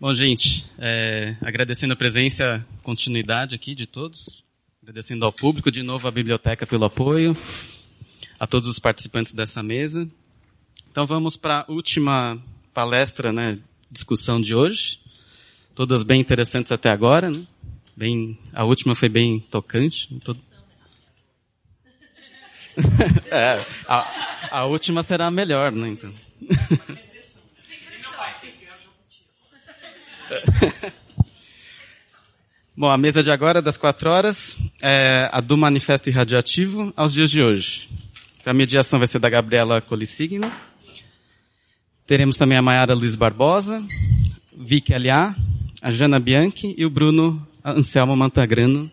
Bom, gente, é, agradecendo a presença, continuidade aqui de todos, agradecendo ao público, de novo à biblioteca pelo apoio, a todos os participantes dessa mesa. Então vamos para a última palestra, né, discussão de hoje, todas bem interessantes até agora, né? Bem, a última foi bem tocante. Todo... é, a, a última será a melhor, né, então. Bom, a mesa de agora, das quatro horas, é a do Manifesto Irradiativo aos dias de hoje. A mediação vai ser da Gabriela Colissigno. Teremos também a Mayara Luiz Barbosa, Vicky L.A., a Jana Bianchi e o Bruno Anselmo Mantagrano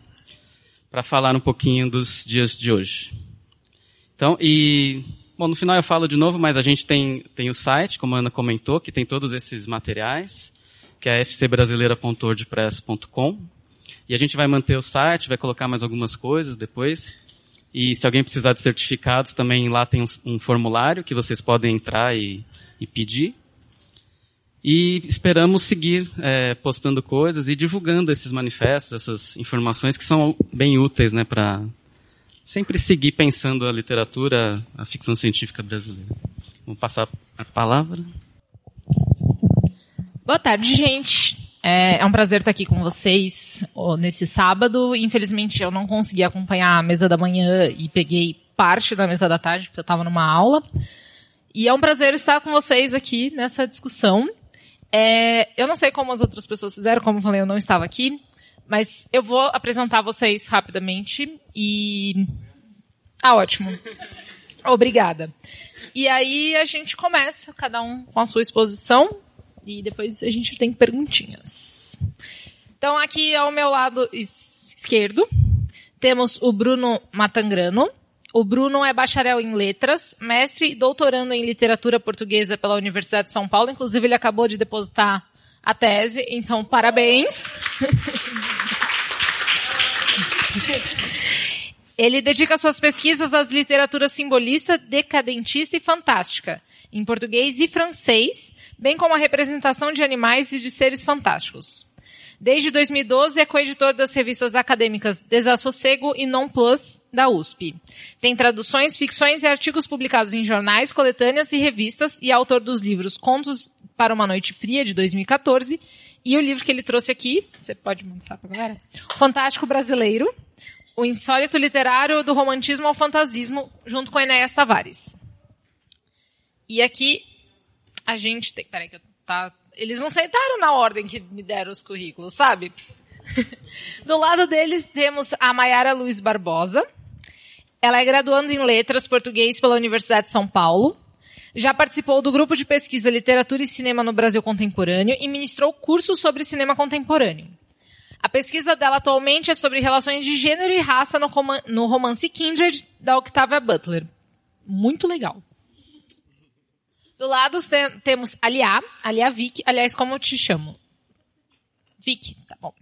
para falar um pouquinho dos dias de hoje. Então, e, bom, no final eu falo de novo, mas a gente tem, tem o site, como a Ana comentou, que tem todos esses materiais, que é fcbrasileira.wordpress.com. E a gente vai manter o site, vai colocar mais algumas coisas depois. E se alguém precisar de certificados, também lá tem um, formulário que vocês podem entrar e, e pedir. E esperamos seguir é, postando coisas e divulgando esses manifestos, essas informações que são bem úteis, né, para sempre seguir pensando a literatura, a ficção científica brasileira. Vamos passar a palavra. Boa tarde, gente. É, é, um prazer estar aqui com vocês nesse sábado. Infelizmente eu não consegui acompanhar a mesa da manhã e peguei parte da mesa da tarde porque eu estava numa aula. E é um prazer estar com vocês aqui nessa discussão. É, eu não sei como as outras pessoas fizeram, como eu falei, eu não estava aqui, mas eu vou apresentar vocês rapidamente e... Ah, ótimo. Obrigada. E aí a gente começa, cada um com a sua exposição, e depois a gente tem perguntinhas. Então aqui ao meu lado esquerdo, temos o Bruno Matangrano, o Bruno é bacharel em letras, mestre e doutorando em literatura portuguesa pela Universidade de São Paulo. Inclusive, ele acabou de depositar a tese, então parabéns. Ele dedica suas pesquisas às literaturas simbolista, decadentista e fantástica, em português e francês, bem como a representação de animais e de seres fantásticos. Desde 2012 é coeditor das revistas acadêmicas Desassossego e Non Plus da USP. Tem traduções, ficções e artigos publicados em jornais, coletâneas e revistas e é autor dos livros Contos para uma Noite Fria de 2014 e o livro que ele trouxe aqui, você pode mostrar para galera? Fantástico Brasileiro, o insólito literário do romantismo ao fantasismo, junto com Enéas Tavares. E aqui a gente tem, peraí que eu tá eles não sentaram na ordem que me deram os currículos, sabe? Do lado deles temos a Mayara Luiz Barbosa. Ela é graduanda em Letras Português pela Universidade de São Paulo. Já participou do grupo de pesquisa Literatura e Cinema no Brasil Contemporâneo e ministrou cursos sobre cinema contemporâneo. A pesquisa dela atualmente é sobre relações de gênero e raça no, romance Kindred da Octavia Butler. Muito legal. Do lado tem, temos Aliá, Aliá Vic, aliás, como eu te chamo? Vic, tá bom.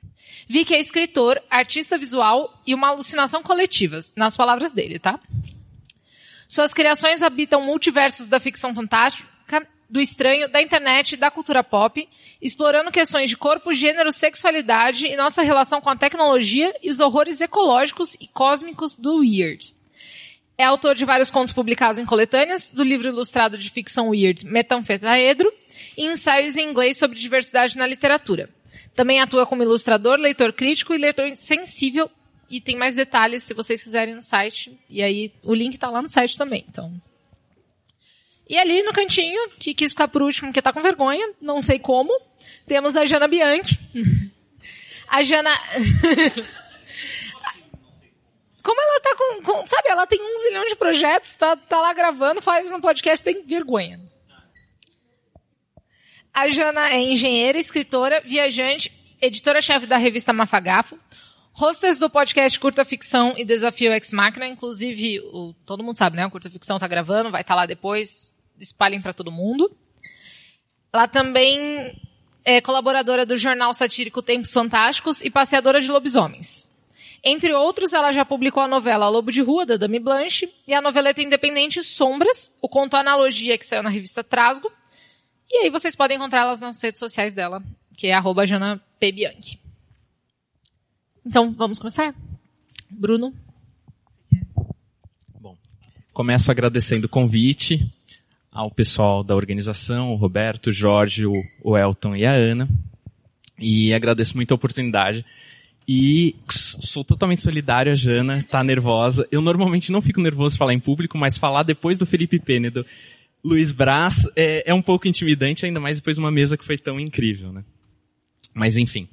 Vic é escritor, artista visual e uma alucinação coletiva, nas palavras dele, tá? Suas criações habitam multiversos da ficção fantástica, do estranho, da internet, da cultura pop, explorando questões de corpo, gênero, sexualidade e nossa relação com a tecnologia e os horrores ecológicos e cósmicos do weird. É autor de vários contos publicados em coletâneas, do livro ilustrado de ficção weird Metanfetaedro e ensaios em inglês sobre diversidade na literatura. Também atua como ilustrador, leitor crítico e leitor sensível e tem mais detalhes se vocês quiserem no site. E aí o link está lá no site também, então. E ali no cantinho, que quis ficar por último porque tá com vergonha, não sei como, temos a Jana Bianchi. a Jana Como ela tá com, com, sabe, ela tem um zilhão de projetos, tá, tá lá gravando, faz um podcast, tem vergonha. A Jana é engenheira, escritora, viajante, editora-chefe da revista Mafagafo, hostess do podcast Curta Ficção e Desafio Ex Machina, inclusive, o, todo mundo sabe, né? O Curta Ficção tá gravando, vai estar tá lá depois, espalhem para todo mundo. Ela também é colaboradora do jornal satírico Tempos Fantásticos e passeadora de lobisomens. Entre outros, ela já publicou a novela Lobo de Rua, da Dami Blanche, e a noveleta independente Sombras, o conto Analogia, que saiu na revista Trasgo, E aí vocês podem encontrá-las nas redes sociais dela, que é arroba Jana P. Bianchi. Então, vamos começar? Bruno? Bom, começo agradecendo o convite ao pessoal da organização, o Roberto, o Jorge, o, Elton e a Ana. E agradeço muito a oportunidade. E sou totalmente solidário, a Jana tá nervosa. Eu normalmente não fico nervoso falar em público, mas falar depois do Felipe Pênedo, Luiz Braz, é, é um pouco intimidante, ainda mais depois de uma mesa que foi tão incrível, né? Mas enfim,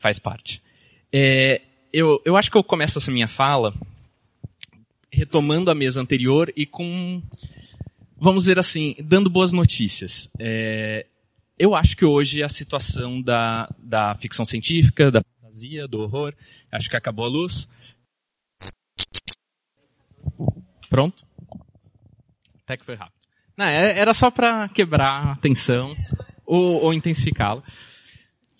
faz parte. É, eu, eu acho que eu começo essa minha fala retomando a mesa anterior e com, vamos dizer assim, dando boas notícias. É, eu acho que hoje a situação da, da ficção científica, da fantasia, do horror, acho que acabou a luz. Pronto? Até que foi rápido. Não, é, era só para quebrar a tensão ou, ou intensificá-la.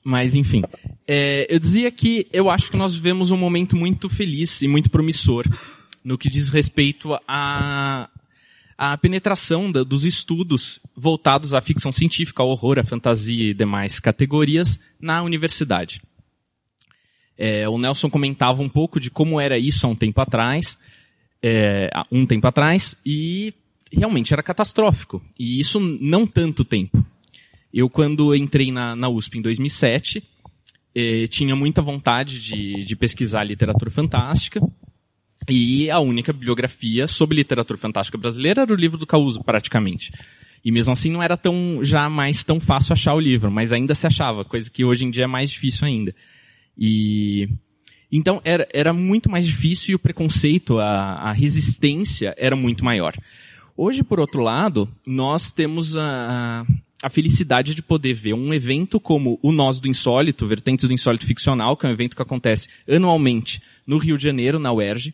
Mas, enfim. É, eu dizia que eu acho que nós vivemos um momento muito feliz e muito promissor no que diz respeito à, à penetração da, dos estudos voltados à ficção científica, ao horror, à fantasia e demais categorias na universidade. É, o Nelson comentava um pouco de como era isso há um tempo atrás, é, um tempo atrás, e realmente era catastrófico. E isso não tanto tempo. Eu, quando entrei na, na USP em 2007, eh, tinha muita vontade de, de pesquisar literatura fantástica. E a única bibliografia sobre literatura fantástica brasileira era o livro do Causo, praticamente. E mesmo assim não era tão, já mais tão fácil achar o livro, mas ainda se achava, coisa que hoje em dia é mais difícil ainda. E, então era, era muito mais difícil e o preconceito, a, a resistência era muito maior. Hoje, por outro lado, nós temos a, a felicidade de poder ver um evento como o Nós do Insólito, Vertentes do Insólito Ficcional, que é um evento que acontece anualmente no Rio de Janeiro, na UERJ.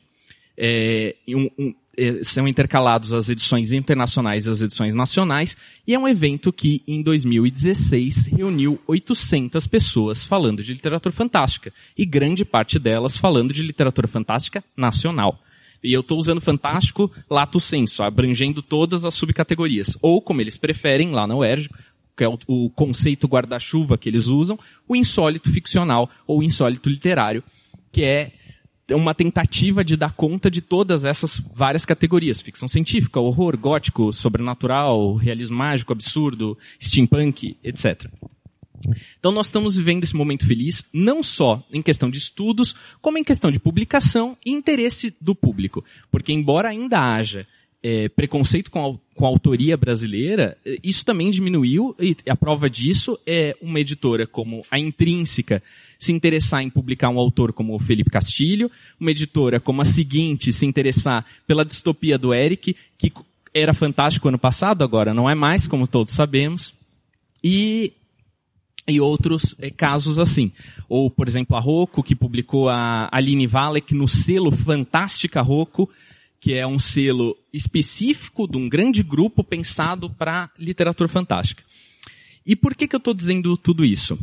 É, um, um, é, são intercalados as edições internacionais e as edições nacionais, e é um evento que, em 2016, reuniu 800 pessoas falando de literatura fantástica, e grande parte delas falando de literatura fantástica nacional. E eu estou usando fantástico lato senso, abrangendo todas as subcategorias. Ou, como eles preferem, lá na UERJ, que é o, o conceito guarda-chuva que eles usam, o insólito ficcional ou insólito literário, que é uma tentativa de dar conta de todas essas várias categorias. Ficção científica, horror, gótico, sobrenatural, realismo mágico, absurdo, steampunk, etc. Então nós estamos vivendo esse momento feliz, não só em questão de estudos, como em questão de publicação e interesse do público. Porque embora ainda haja é, preconceito com a, com a autoria brasileira, é, isso também diminuiu, e a prova disso é uma editora como a Intrínseca se interessar em publicar um autor como o Felipe Castilho, uma editora como a Seguinte se interessar pela distopia do Eric, que era fantástico ano passado, agora não é mais, como todos sabemos. E e outros é, casos assim. Ou, por exemplo, a Rocco, que publicou a Aline Valek no selo Fantástica Rocco, que é um selo específico de um grande grupo pensado para literatura fantástica. E por que, que eu estou dizendo tudo isso?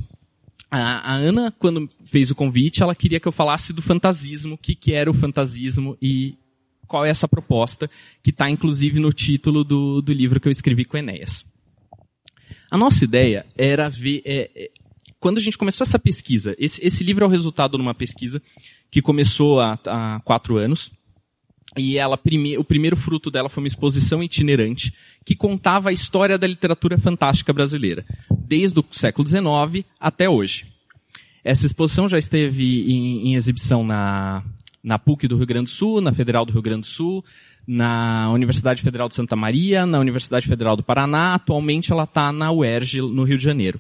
A, a, Ana, quando fez o convite, ela queria que eu falasse do fantasismo, o que, que era o fantasismo e qual é essa proposta, que está inclusive no título do, do livro que eu escrevi com Enéas. A nossa ideia era ver, é, é, quando a gente começou essa pesquisa, esse, esse, livro é o resultado de uma pesquisa que começou há, há quatro anos, e ela, prime, o primeiro fruto dela foi uma exposição itinerante que contava a história da literatura fantástica brasileira, desde o século XIX até hoje. Essa exposição já esteve em, em exibição na, na PUC do Rio Grande do Sul, na Federal do Rio Grande do Sul, na Universidade Federal de Santa Maria, na Universidade Federal do Paraná, atualmente ela está na UERJ, no Rio de Janeiro.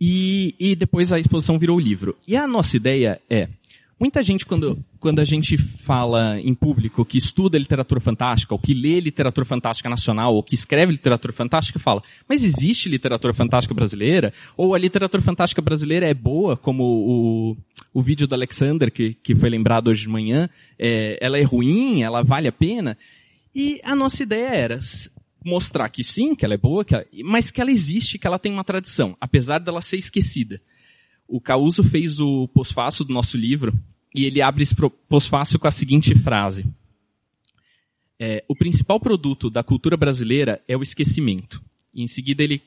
E, e depois a exposição virou livro. E a nossa ideia é, Muita gente, quando, quando a gente fala em público que estuda literatura fantástica, ou que lê literatura fantástica nacional, ou que escreve literatura fantástica, fala, mas existe literatura fantástica brasileira? Ou a literatura fantástica brasileira é boa, como o, o vídeo do Alexander, que, que foi lembrado hoje de manhã, é, ela é ruim, ela vale a pena? E a nossa ideia era mostrar que sim, que ela é boa, que ela, mas que ela existe, que ela tem uma tradição, apesar dela ser esquecida. O Causo fez o pós-fácil do nosso livro e ele abre esse pós-fácil com a seguinte frase. É, o principal produto da cultura brasileira é o esquecimento. E em seguida ele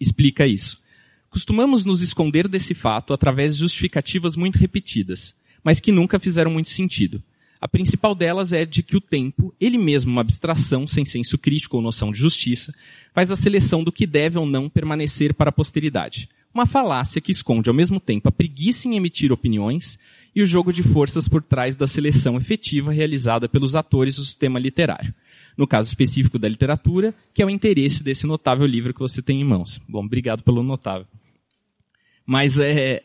explica isso. Costumamos nos esconder desse fato através de justificativas muito repetidas, mas que nunca fizeram muito sentido. A principal delas é de que o tempo, ele mesmo uma abstração sem senso crítico ou noção de justiça, faz a seleção do que deve ou não permanecer para a posteridade. Uma falácia que esconde ao mesmo tempo a preguiça em emitir opiniões e o jogo de forças por trás da seleção efetiva realizada pelos atores do sistema literário. No caso específico da literatura, que é o interesse desse notável livro que você tem em mãos. Bom, obrigado pelo notável. Mas é,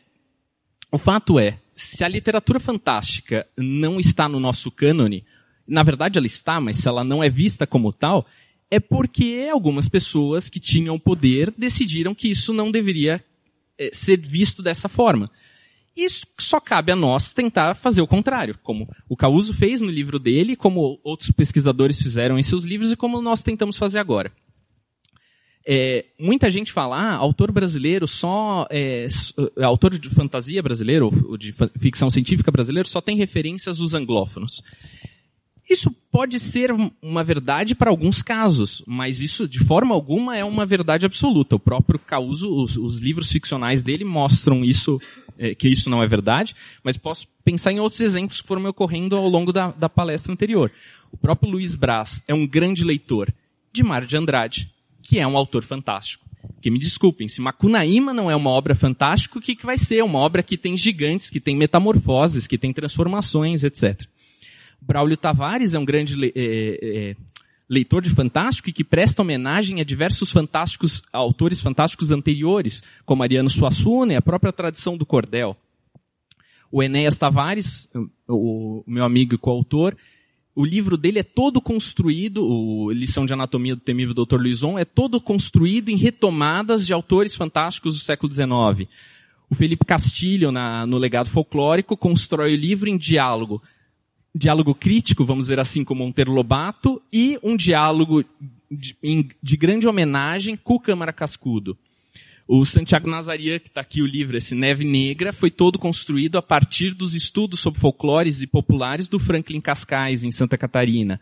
o fato é, se a literatura fantástica não está no nosso cânone, na verdade ela está, mas se ela não é vista como tal, é porque algumas pessoas que tinham poder decidiram que isso não deveria é, ser visto dessa forma. Isso só cabe a nós tentar fazer o contrário, como o Causo fez no livro dele, como outros pesquisadores fizeram em seus livros e como nós tentamos fazer agora. É, muita gente fala, ah, autor brasileiro só, é, é autor de fantasia brasileiro, ou de ficção científica brasileiro, só tem referências dos anglófonos. Isso pode ser uma verdade para alguns casos, mas isso de forma alguma é uma verdade absoluta. O próprio Causo, os, os livros ficcionais dele mostram isso, é, que isso não é verdade, mas posso pensar em outros exemplos que foram ocorrendo ao longo da, da palestra anterior. O próprio Luiz Braz é um grande leitor de Mário de Andrade, que é um autor fantástico. Que me desculpem, se Macunaíma não é uma obra fantástica, o que, que vai ser? Uma obra que tem gigantes, que tem metamorfoses, que tem transformações, etc. Braulio Tavares é um grande é, é, leitor de fantástico e que presta homenagem a diversos fantásticos, autores fantásticos anteriores, como Ariano Suassuna e a própria tradição do cordel. O Enéas Tavares, o meu amigo e coautor, o livro dele é todo construído, o Lição de Anatomia do Temível Dr. Luizon, é todo construído em retomadas de autores fantásticos do século XIX. O Felipe Castilho, na, no legado folclórico, constrói o livro em diálogo diálogo crítico, vamos dizer assim, com Monteiro Lobato, e um diálogo de, de grande homenagem com Câmara Cascudo. O Santiago Nazarian, que está aqui o livro, esse Neve Negra, foi todo construído a partir dos estudos sobre folclores e populares do Franklin Cascais, em Santa Catarina.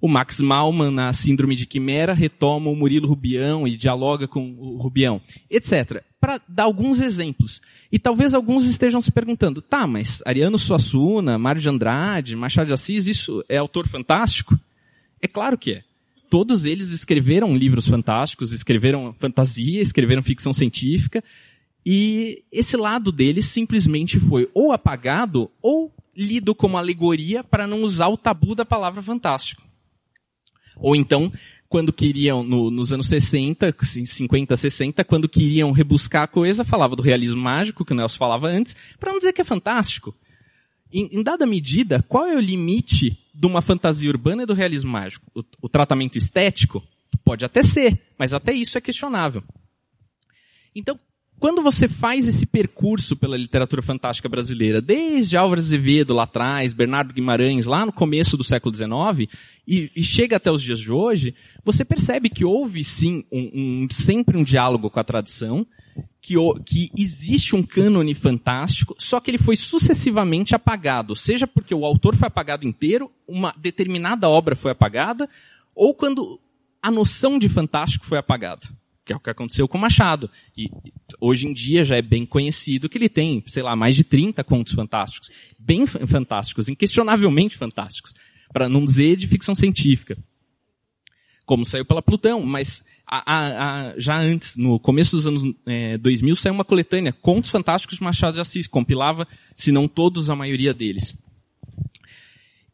O Max Malman, na Síndrome de Quimera, retoma o Murilo Rubião e dialoga com o Rubião, etc. Para dar alguns exemplos. E talvez alguns estejam se perguntando, tá, mas Ariano Suassuna, Mário de Andrade, Machado de Assis, isso é autor fantástico? É claro que é. Todos eles escreveram livros fantásticos, escreveram fantasia, escreveram ficção científica, e esse lado deles simplesmente foi ou apagado ou lido como alegoria para não usar o tabu da palavra fantástico. Ou então quando queriam, no, nos anos 60, 50, 60, quando queriam rebuscar a coisa, falava do realismo mágico, que o Nelson falava antes, para não dizer que é fantástico. Em, em, dada medida, qual é o limite de uma fantasia urbana e do realismo mágico? O, o tratamento estético? Pode até ser, mas até isso é questionável. Então, quando você faz esse percurso pela literatura fantástica brasileira, desde Álvaro Azevedo lá atrás, Bernardo Guimarães lá no começo do século XIX, e, e chega até os dias de hoje, você percebe que houve sim um, um, sempre um diálogo com a tradição, que, que existe um cânone fantástico, só que ele foi sucessivamente apagado, seja porque o autor foi apagado inteiro, uma determinada obra foi apagada, ou quando a noção de fantástico foi apagada que é o que aconteceu com Machado. E hoje em dia já é bem conhecido que ele tem, sei lá, mais de 30 contos fantásticos. Bem fantásticos, inquestionavelmente fantásticos. Para não dizer de ficção científica. Como saiu pela Plutão, mas a, a, a, já antes, no começo dos anos é, 2000, saiu uma coletânea, Contos Fantásticos de Machado de Assis, compilava, se não todos, a maioria deles.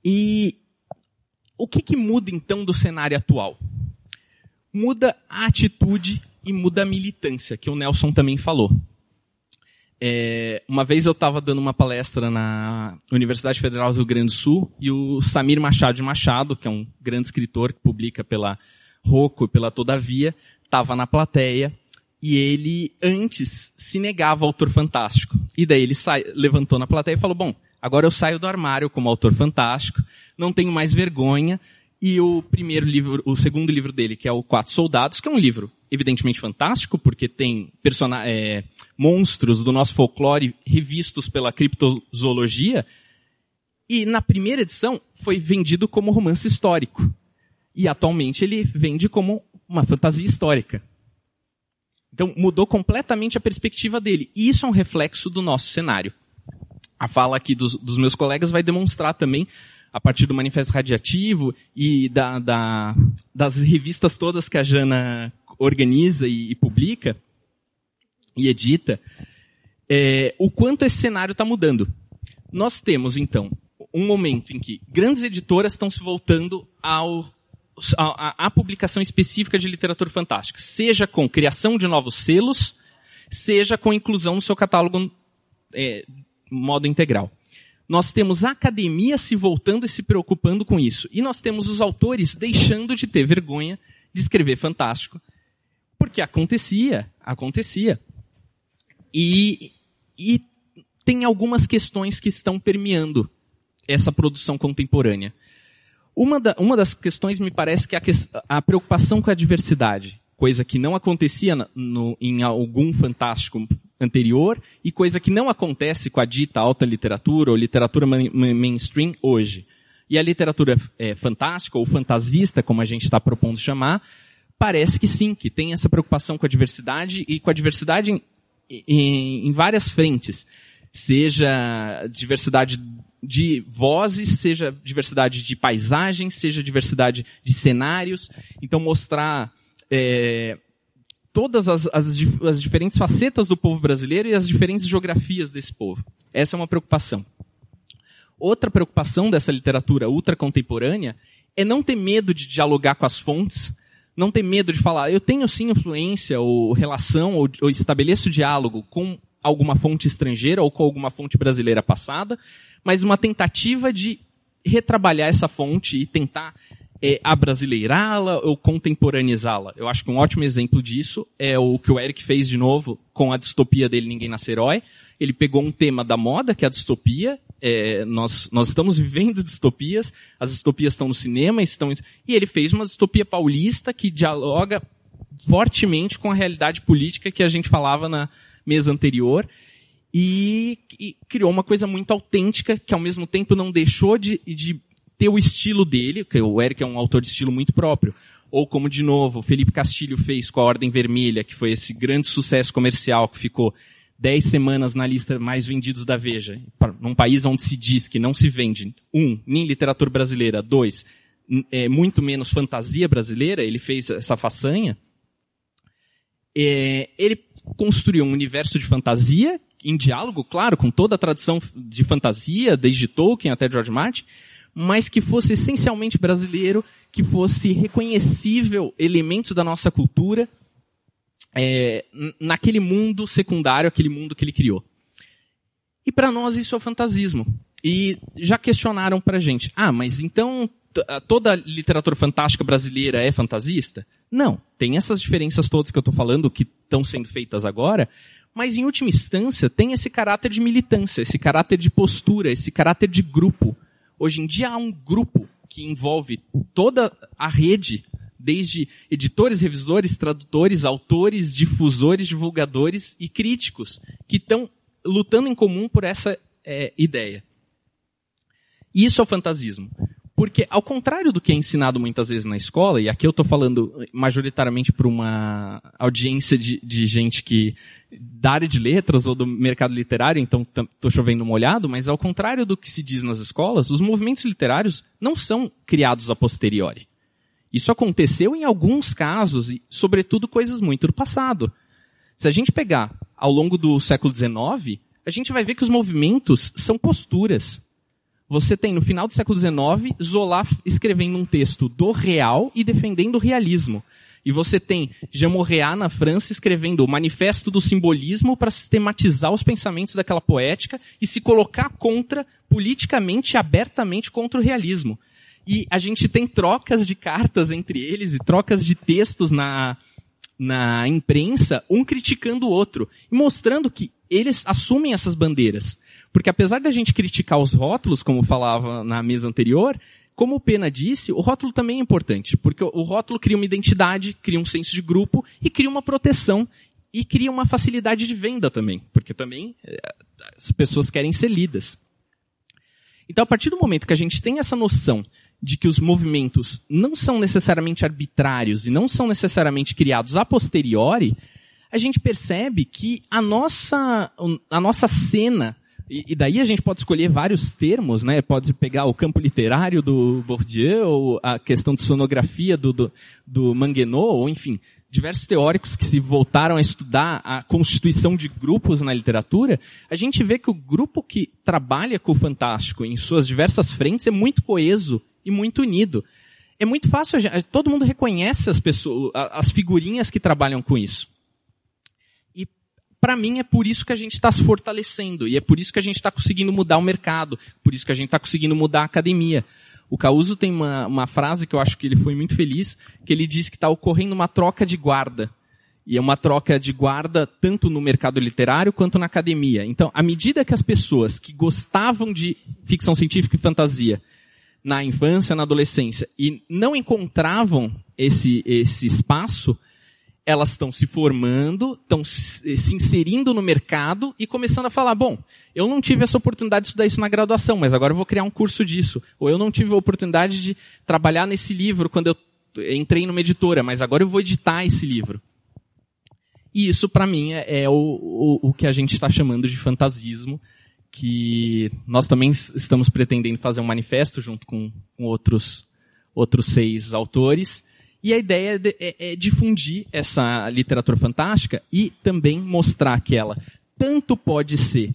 E o que, que muda então do cenário atual? Muda a atitude e muda a militância, que o Nelson também falou. É, uma vez eu estava dando uma palestra na Universidade Federal do Rio Grande do Sul e o Samir Machado de Machado, que é um grande escritor que publica pela Rocco e pela Todavia, estava na plateia e ele antes se negava autor fantástico. E daí ele sai, levantou na plateia e falou, bom, agora eu saio do armário como autor fantástico, não tenho mais vergonha, e o primeiro livro, o segundo livro dele, que é o Quatro Soldados, que é um livro evidentemente fantástico, porque tem é, monstros do nosso folclore revistos pela criptozoologia, e na primeira edição foi vendido como romance histórico. E atualmente ele vende como uma fantasia histórica. Então mudou completamente a perspectiva dele. E isso é um reflexo do nosso cenário. A fala aqui dos, dos meus colegas vai demonstrar também a partir do Manifesto Radiativo e da, da, das revistas todas que a Jana organiza e, e publica e edita, é, o quanto esse cenário está mudando. Nós temos, então, um momento em que grandes editoras estão se voltando ao, à publicação específica de literatura fantástica, seja com criação de novos selos, seja com inclusão no seu catálogo é, modo integral. Nós temos a academia se voltando e se preocupando com isso. E nós temos os autores deixando de ter vergonha de escrever fantástico. Porque acontecia, acontecia. E, e tem algumas questões que estão permeando essa produção contemporânea. Uma, da, uma das questões me parece que é a, a preocupação com a diversidade, coisa que não acontecia no, em algum fantástico anterior e coisa que não acontece com a dita alta literatura ou literatura mainstream hoje. E a literatura é, fantástica ou fantasista, como a gente está propondo chamar, parece que sim, que tem essa preocupação com a diversidade e com a diversidade em, em, em várias frentes seja diversidade de vozes, seja diversidade de paisagens, seja diversidade de cenários. Então mostrar é, todas as, as, as, diferentes facetas do povo brasileiro e as diferentes geografias desse povo. Essa é uma preocupação. Outra preocupação dessa literatura ultra contemporânea é não ter medo de dialogar com as fontes, não ter medo de falar, eu tenho sim influência ou relação ou, ou estabeleço diálogo com alguma fonte estrangeira ou com alguma fonte brasileira passada, mas uma tentativa de retrabalhar essa fonte e tentar é, abrasileirá-la ou contemporaneizá-la. Eu acho que um ótimo exemplo disso é o que o Eric fez de novo com a distopia dele Ninguém Nasce Herói. Ele pegou um tema da moda, que é a distopia. É, nós, nós estamos vivendo distopias, as distopias estão no cinema, estão e ele fez uma distopia paulista que dialoga fortemente com a realidade política que a gente falava na, mesa anterior, e, e, criou uma coisa muito autêntica, que ao mesmo tempo não deixou de, de ter o estilo dele, que o Eric é um autor de estilo muito próprio, ou como de novo, o Felipe Castilho fez com a Ordem Vermelha, que foi esse grande sucesso comercial que ficou 10 semanas na lista mais vendidos da Veja, num país onde se diz que não se vende, um, nem literatura brasileira, dois, é, muito menos fantasia brasileira, ele fez essa façanha, é, ele construiu um universo de fantasia, em diálogo, claro, com toda a tradição de fantasia, desde Tolkien até George Martin, mas que fosse essencialmente brasileiro, que fosse reconhecível elementos da nossa cultura é, naquele mundo secundário, aquele mundo que ele criou. E para nós isso é o fantasismo. E já questionaram pra gente, ah, mas então toda literatura fantástica brasileira é fantasista? Não. Tem essas diferenças todas que eu estou falando que estão sendo feitas agora, mas em última instância tem esse caráter de militância, esse caráter de postura, esse caráter de grupo. Hoje em dia há um grupo que envolve toda a rede, desde editores, revisores, tradutores, autores, difusores, divulgadores e críticos, que estão lutando em comum por essa é, ideia. Isso é o fantasismo. Porque, ao contrário do que é ensinado muitas vezes na escola, e aqui eu estou falando majoritariamente para uma audiência de, de, gente que da área de letras ou do mercado literário, então estou chovendo molhado, mas ao contrário do que se diz nas escolas, os movimentos literários não são criados a posteriori. Isso aconteceu em alguns casos, e sobretudo coisas muito do passado. Se a gente pegar ao longo do século XIX, a gente vai ver que os movimentos são posturas você tem no final do século XIX Zola escrevendo um texto do real e defendendo o realismo. E você tem Jean na França escrevendo o Manifesto do Simbolismo para sistematizar os pensamentos daquela poética e se colocar contra, politicamente abertamente contra o realismo. E a gente tem trocas de cartas entre eles e trocas de textos na, na imprensa, um criticando o outro, e mostrando que eles assumem essas bandeiras. Porque apesar da gente criticar os rótulos, como falava na mesa anterior, como o Pena disse, o rótulo também é importante, porque o rótulo cria uma identidade, cria um senso de grupo e cria uma proteção e cria uma facilidade de venda também, porque também eh, as pessoas querem ser lidas. Então, a partir do momento que a gente tem essa noção de que os movimentos não são necessariamente arbitrários e não são necessariamente criados a posteriori, a gente percebe que a nossa, a nossa cena, e, daí a gente pode escolher vários termos, né? Pode pegar o campo literário do Bourdieu, ou a questão de sonografia do, do, do Manguenot, ou enfim, diversos teóricos que se voltaram a estudar a constituição de grupos na literatura, a gente vê que o grupo que trabalha com o fantástico em suas diversas frentes é muito coeso e muito unido. É muito fácil, todo mundo reconhece as pessoas, as figurinhas que trabalham com isso. Para mim é por isso que a gente está se fortalecendo e é por isso que a gente está conseguindo mudar o mercado, por isso que a gente está conseguindo mudar a academia. O Causo tem uma, uma frase que eu acho que ele foi muito feliz, que ele diz que está ocorrendo uma troca de guarda. E é uma troca de guarda tanto no mercado literário quanto na academia. Então, à medida que as pessoas que gostavam de ficção científica e fantasia na infância, na adolescência, e não encontravam esse, esse espaço, elas estão se formando, estão se inserindo no mercado e começando a falar, bom, eu não tive essa oportunidade de estudar isso na graduação, mas agora eu vou criar um curso disso. Ou eu não tive a oportunidade de trabalhar nesse livro quando eu entrei numa editora, mas agora eu vou editar esse livro. E isso, para mim, é, é o, o, o, que a gente está chamando de fantasismo, que nós também estamos pretendendo fazer um manifesto junto com, com outros, outros seis autores, e a ideia é, é, difundir essa literatura fantástica e também mostrar que ela tanto pode ser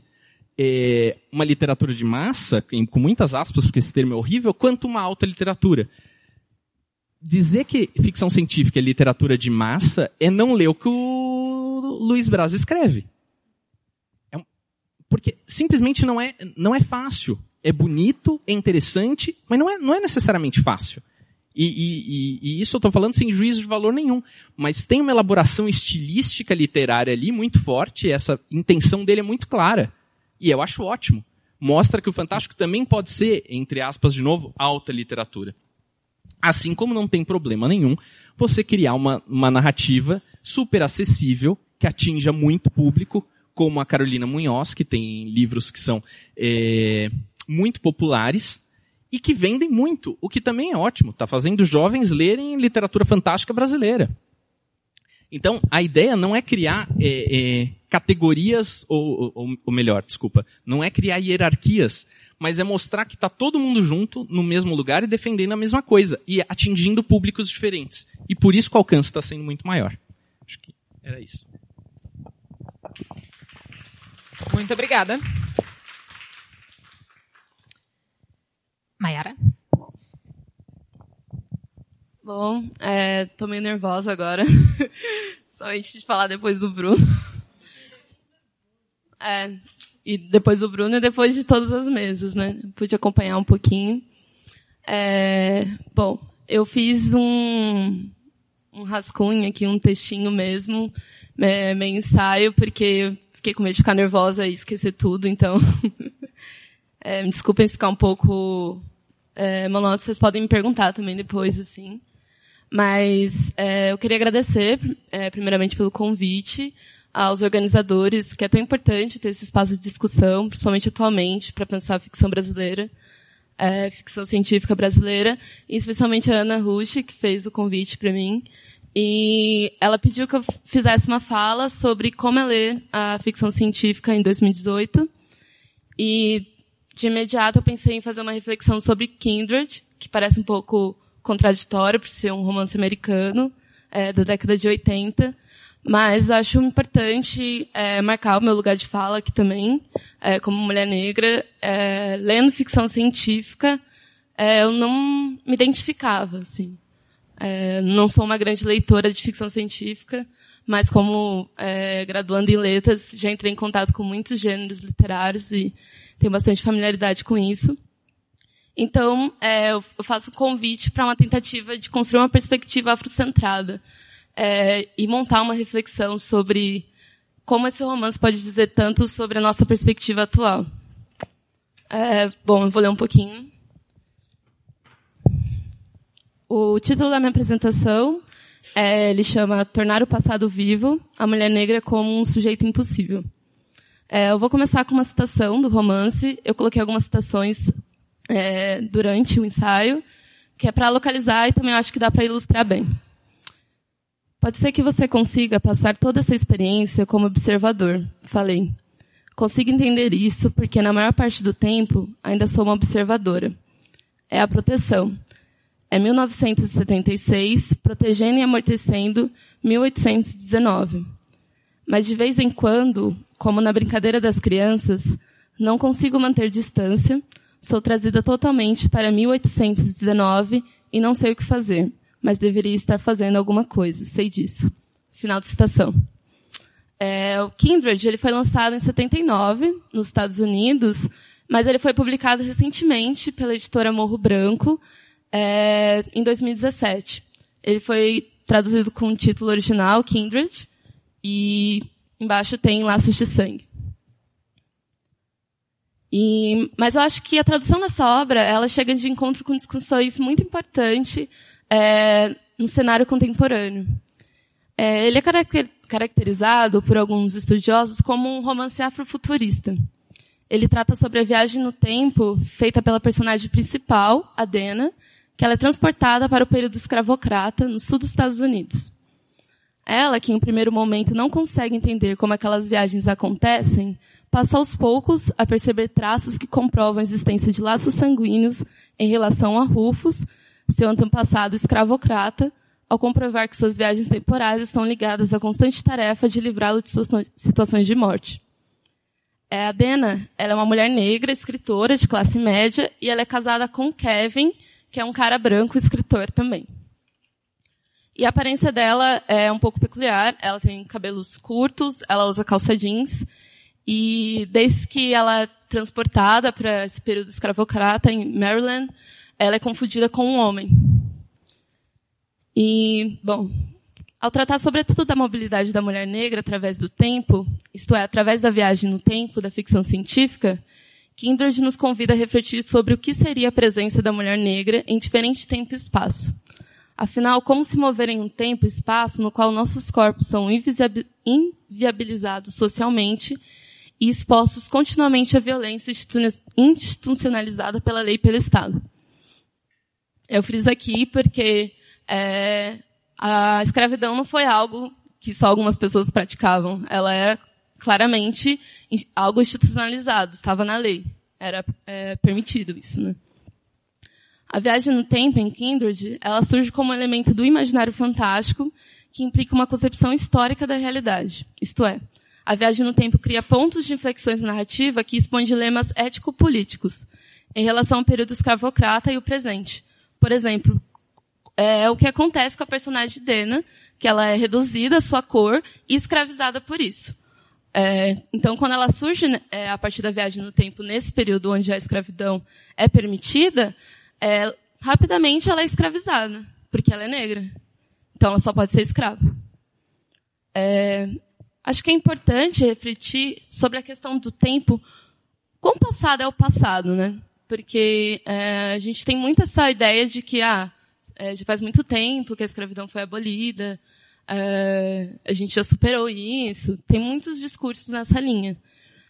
é, uma literatura de massa, com muitas aspas, porque esse termo é horrível, quanto uma alta literatura. Dizer que ficção científica é literatura de massa é não ler o que o Luiz Braz escreve. É um, porque simplesmente não é, não é fácil. É bonito, é interessante, mas não é, não é necessariamente fácil. E, e, e, isso eu estou falando sem juízo de valor nenhum. Mas tem uma elaboração estilística literária ali muito forte, essa intenção dele é muito clara. E eu acho ótimo. Mostra que o fantástico também pode ser, entre aspas, de novo, alta literatura. Assim como não tem problema nenhum você criar uma, uma narrativa super acessível, que atinja muito público, como a Carolina Munhoz, que tem livros que são é, muito populares, e que vendem muito, o que também é ótimo, está fazendo jovens lerem literatura fantástica brasileira. Então, a ideia não é criar é, é, categorias, ou, ou, ou, melhor, desculpa, não é criar hierarquias, mas é mostrar que está todo mundo junto no mesmo lugar e defendendo a mesma coisa, e atingindo públicos diferentes. E por isso que o alcance está sendo muito maior. Acho que era isso. Muito obrigada. Mayara? Bom, é, tô meio nervosa agora. Somente de falar depois do Bruno. É, e depois do Bruno e depois de todas as mesas, né? Pude acompanhar um pouquinho. É, bom, eu fiz um, um rascunho aqui, um textinho mesmo, é, meio ensaio, porque fiquei com medo de ficar nervosa e esquecer tudo, então é, me desculpem ficar um pouco é, vocês podem me perguntar também depois, assim. Mas é, eu queria agradecer, é, primeiramente, pelo convite aos organizadores, que é tão importante ter esse espaço de discussão, principalmente atualmente, para pensar a ficção brasileira, é, ficção científica brasileira, e especialmente a Ana Rush, que fez o convite para mim. E ela pediu que eu fizesse uma fala sobre como é ler a ficção científica em 2018. E de imediato eu pensei em fazer uma reflexão sobre Kindred, que parece um pouco contraditório por ser um romance americano é, da década de 80, mas acho importante é, marcar o meu lugar de fala aqui também, é, como mulher negra, é, lendo ficção científica, é, eu não me identificava, assim. É, não sou uma grande leitora de ficção científica, mas como graduando em letras, já entrei em contato com muitos gêneros literários e tenho bastante familiaridade com isso. Então, é, eu faço um convite para uma tentativa de construir uma perspectiva afrocentrada é, e montar uma reflexão sobre como esse romance pode dizer tanto sobre a nossa perspectiva atual. É, bom, eu vou ler um pouquinho. O título da minha apresentação é, ele chama Tornar o Passado Vivo, a Mulher Negra como um Sujeito Impossível. É, eu vou começar com uma citação do romance. Eu coloquei algumas citações é, durante o ensaio, que é para localizar e também acho que dá para ilustrar bem. Pode ser que você consiga passar toda essa experiência como observador, falei. Consigo entender isso porque na maior parte do tempo ainda sou uma observadora. É a proteção. É 1976, protegendo e amortecendo 1819. Mas de vez em quando, como na brincadeira das crianças, não consigo manter distância, sou trazida totalmente para 1819 e não sei o que fazer, mas deveria estar fazendo alguma coisa, sei disso. Final de citação. É, o Kindred ele foi lançado em 79 nos Estados Unidos, mas ele foi publicado recentemente pela editora Morro Branco é, em 2017. Ele foi traduzido com o título original Kindred e embaixo tem Laços de Sangue. E, mas eu acho que a tradução dessa obra ela chega de encontro com discussões muito importantes é, no cenário contemporâneo. É, ele é caracter, caracterizado por alguns estudiosos como um romance afrofuturista. Ele trata sobre a viagem no tempo feita pela personagem principal, Adena, que ela é transportada para o período escravocrata no sul dos Estados Unidos. Ela, que em primeiro momento não consegue entender como aquelas viagens acontecem, passa aos poucos a perceber traços que comprovam a existência de laços sanguíneos em relação a Rufus, seu antepassado escravocrata, ao comprovar que suas viagens temporais estão ligadas à constante tarefa de livrá-lo de situações de morte. É, a Dena, ela é uma mulher negra, escritora de classe média, e ela é casada com Kevin, que é um cara branco, escritor também. E a aparência dela é um pouco peculiar. Ela tem cabelos curtos, ela usa calça jeans. E desde que ela é transportada para esse período escravocrata em Maryland, ela é confundida com um homem. E, bom, ao tratar sobretudo da mobilidade da mulher negra através do tempo, isto é, através da viagem no tempo da ficção científica, Kindred nos convida a refletir sobre o que seria a presença da mulher negra em diferente tempo e espaço. Afinal, como se mover em um tempo e espaço no qual nossos corpos são inviabilizados socialmente e expostos continuamente à violência institucionalizada pela lei e pelo Estado? Eu friso aqui porque é, a escravidão não foi algo que só algumas pessoas praticavam. Ela era claramente algo institucionalizado, estava na lei. Era é, permitido isso, né? A viagem no tempo, em Kindred, ela surge como elemento do imaginário fantástico que implica uma concepção histórica da realidade. Isto é, a viagem no tempo cria pontos de inflexões na narrativa que expõem dilemas ético-políticos em relação ao período escravocrata e o presente. Por exemplo, é o que acontece com a personagem Dena, que ela é reduzida à sua cor e escravizada por isso. É, então, quando ela surge né, é, a partir da viagem no tempo, nesse período onde a escravidão é permitida, é, rapidamente ela é escravizada, porque ela é negra. Então, ela só pode ser escrava. É, acho que é importante refletir sobre a questão do tempo. Quão passado é o passado, né? Porque é, a gente tem muito essa ideia de que, ah, é, já faz muito tempo que a escravidão foi abolida, é, a gente já superou isso. Tem muitos discursos nessa linha.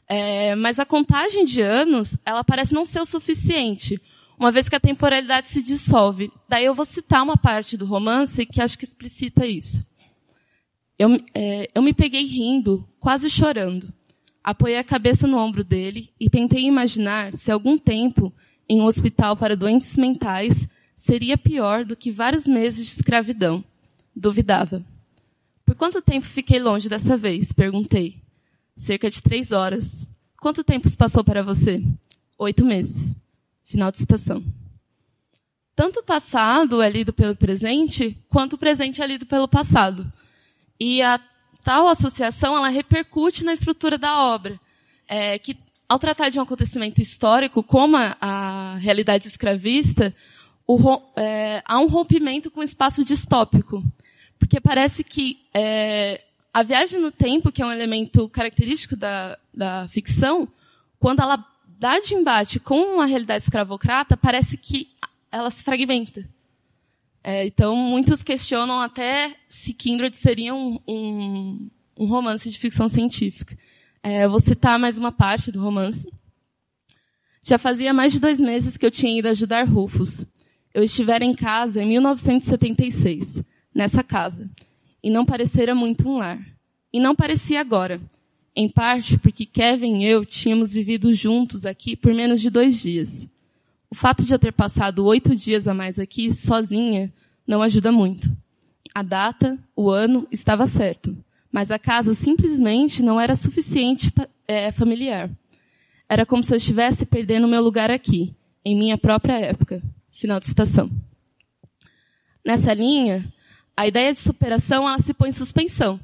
É, mas a contagem de anos, ela parece não ser o suficiente, uma vez que a temporalidade se dissolve. Daí eu vou citar uma parte do romance que acho que explicita isso. Eu, é, eu me peguei rindo, quase chorando. Apoiei a cabeça no ombro dele e tentei imaginar se algum tempo, em um hospital para doentes mentais, seria pior do que vários meses de escravidão. Duvidava. Por quanto tempo fiquei longe dessa vez? Perguntei. Cerca de três horas. Quanto tempo passou para você? Oito meses. Final de citação. Tanto o passado é lido pelo presente, quanto o presente é lido pelo passado. E a tal associação, ela repercute na estrutura da obra. É, que, ao tratar de um acontecimento histórico, como a, a realidade escravista, o, é, há um rompimento com o espaço distópico. Porque parece que é, a viagem no tempo, que é um elemento característico da, da ficção, quando ela dá de embate com uma realidade escravocrata, parece que ela se fragmenta. É, então, muitos questionam até se Kindred seria um, um, um romance de ficção científica. É, vou citar mais uma parte do romance. Já fazia mais de dois meses que eu tinha ido ajudar Rufus eu estivera em casa em 1976, nessa casa. e não parecera muito um lar. E não parecia agora. Em parte porque Kevin e eu tínhamos vivido juntos aqui por menos de dois dias. O fato de eu ter passado oito dias a mais aqui, sozinha, não ajuda muito. A data, o ano, estava certo. Mas a casa simplesmente não era suficiente é, familiar. Era como se eu estivesse perdendo meu lugar aqui, em minha própria época. Final de citação. Nessa linha, a ideia de superação ela se põe em suspensão.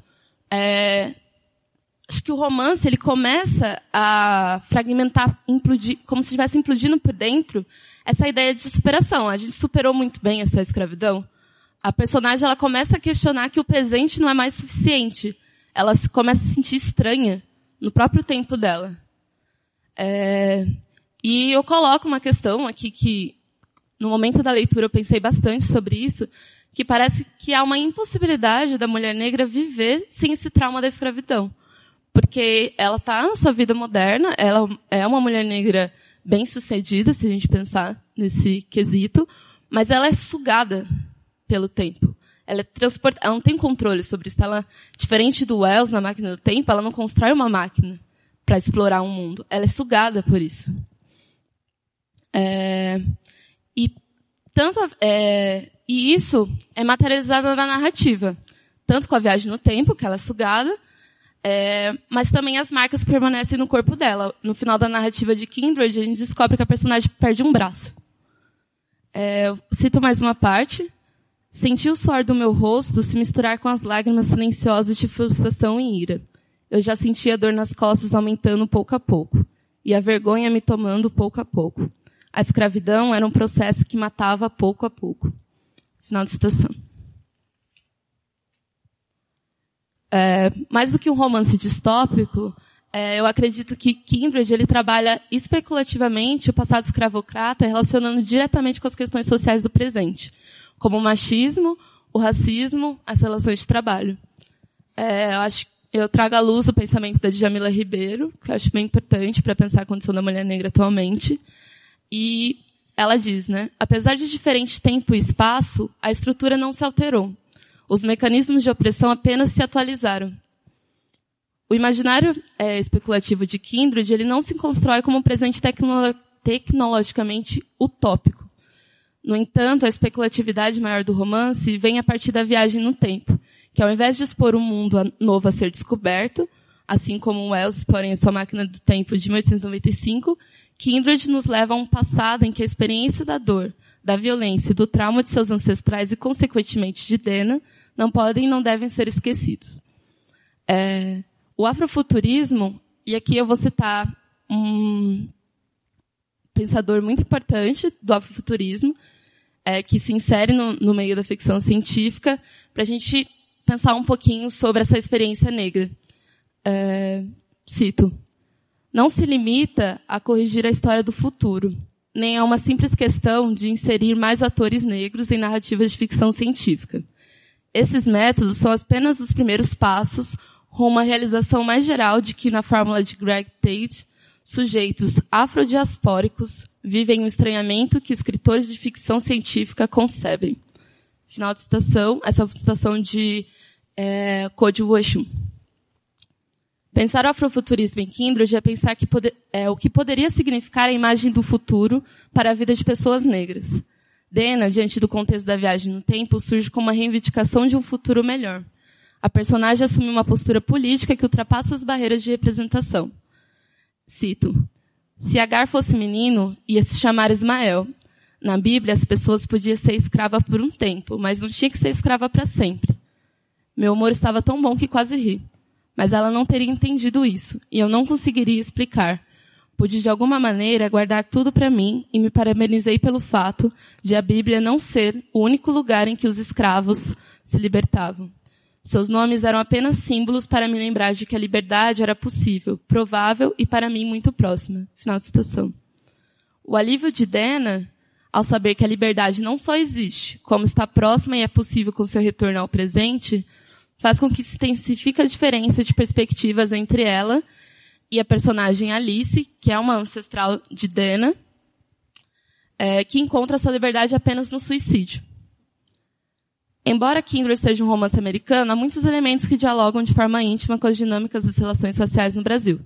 É, acho que o romance ele começa a fragmentar, implodir, como se estivesse implodindo por dentro essa ideia de superação. A gente superou muito bem essa escravidão. A personagem ela começa a questionar que o presente não é mais suficiente. Ela começa a se sentir estranha no próprio tempo dela. É, e eu coloco uma questão aqui que no momento da leitura eu pensei bastante sobre isso, que parece que há uma impossibilidade da mulher negra viver sem esse trauma da escravidão. Porque ela está na sua vida moderna, ela é uma mulher negra bem sucedida, se a gente pensar nesse quesito, mas ela é sugada pelo tempo. Ela é ela não tem controle sobre isso. Ela, diferente do Wells na máquina do tempo, ela não constrói uma máquina para explorar um mundo. Ela é sugada por isso. É, e tanto é, e isso é materializado na narrativa, tanto com a viagem no tempo, que ela é sugada, é, mas também as marcas permanecem no corpo dela. No final da narrativa de Kindred, a gente descobre que a personagem perde um braço. É, cito mais uma parte. Senti o suor do meu rosto se misturar com as lágrimas silenciosas de frustração e ira. Eu já sentia a dor nas costas aumentando pouco a pouco, e a vergonha me tomando pouco a pouco. A escravidão era um processo que matava pouco a pouco. Final de citação. É, mais do que um romance distópico, é, eu acredito que Kindred ele trabalha especulativamente o passado escravocrata relacionando diretamente com as questões sociais do presente, como o machismo, o racismo, as relações de trabalho. É, eu acho eu trago à luz o pensamento da Djamila Ribeiro, que eu acho bem importante para pensar a condição da mulher negra atualmente. E ela diz, né? Apesar de diferente tempo e espaço, a estrutura não se alterou. Os mecanismos de opressão apenas se atualizaram. O imaginário é, especulativo de Kindred, ele não se constrói como um presente tecnolo tecnologicamente utópico. No entanto, a especulatividade maior do romance vem a partir da viagem no tempo, que ao invés de expor um mundo novo a ser descoberto, assim como Wells expõe em sua máquina do tempo de 1895, Kindred nos leva a um passado em que a experiência da dor, da violência e do trauma de seus ancestrais e, consequentemente, de Dena, não podem e não devem ser esquecidos. É, o afrofuturismo, e aqui eu vou citar um pensador muito importante do afrofuturismo, é, que se insere no, no meio da ficção científica, para a gente pensar um pouquinho sobre essa experiência negra. É, cito não se limita a corrigir a história do futuro, nem a uma simples questão de inserir mais atores negros em narrativas de ficção científica. Esses métodos são apenas os primeiros passos rumo à realização mais geral de que, na fórmula de Greg Tate, sujeitos afrodiaspóricos vivem um estranhamento que escritores de ficção científica concebem. Final de citação, essa citação de é, Code Washington. Pensar o afrofuturismo em Kindred é pensar que pode, é, o que poderia significar a imagem do futuro para a vida de pessoas negras. Dena, diante do contexto da viagem no tempo, surge como uma reivindicação de um futuro melhor. A personagem assume uma postura política que ultrapassa as barreiras de representação. Cito. Se Agar fosse menino, ia se chamar Ismael. Na Bíblia, as pessoas podiam ser escrava por um tempo, mas não tinha que ser escrava para sempre. Meu humor estava tão bom que quase ri mas ela não teria entendido isso, e eu não conseguiria explicar. Pude de alguma maneira guardar tudo para mim e me parabenizei pelo fato de a Bíblia não ser o único lugar em que os escravos se libertavam. Seus nomes eram apenas símbolos para me lembrar de que a liberdade era possível, provável e para mim muito próxima. Final de citação. O alívio de Dena, ao saber que a liberdade não só existe, como está próxima e é possível com seu retorno ao presente, faz com que se intensifique a diferença de perspectivas entre ela e a personagem Alice, que é uma ancestral de Dana, é, que encontra sua liberdade apenas no suicídio. Embora Kindred seja um romance americano, há muitos elementos que dialogam de forma íntima com as dinâmicas das relações sociais no Brasil.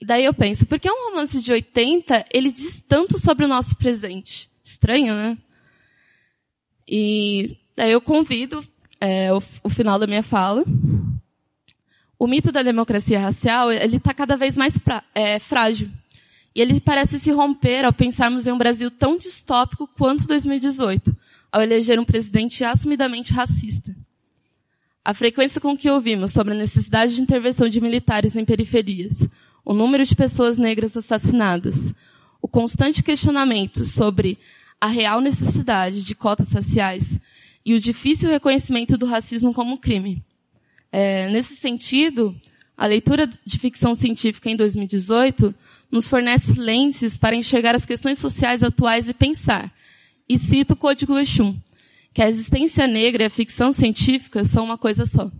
E daí eu penso, por que um romance de 80, ele diz tanto sobre o nosso presente? Estranho, né? E daí eu convido é, o, o final da minha fala. O mito da democracia racial, ele está cada vez mais pra, é, frágil. E ele parece se romper ao pensarmos em um Brasil tão distópico quanto 2018, ao eleger um presidente assumidamente racista. A frequência com que ouvimos sobre a necessidade de intervenção de militares em periferias, o número de pessoas negras assassinadas, o constante questionamento sobre a real necessidade de cotas raciais e o difícil reconhecimento do racismo como crime. É, nesse sentido, a leitura de ficção científica em 2018 nos fornece lentes para enxergar as questões sociais atuais e pensar, e cito o Código Exum, que a existência negra e a ficção científica são uma coisa só.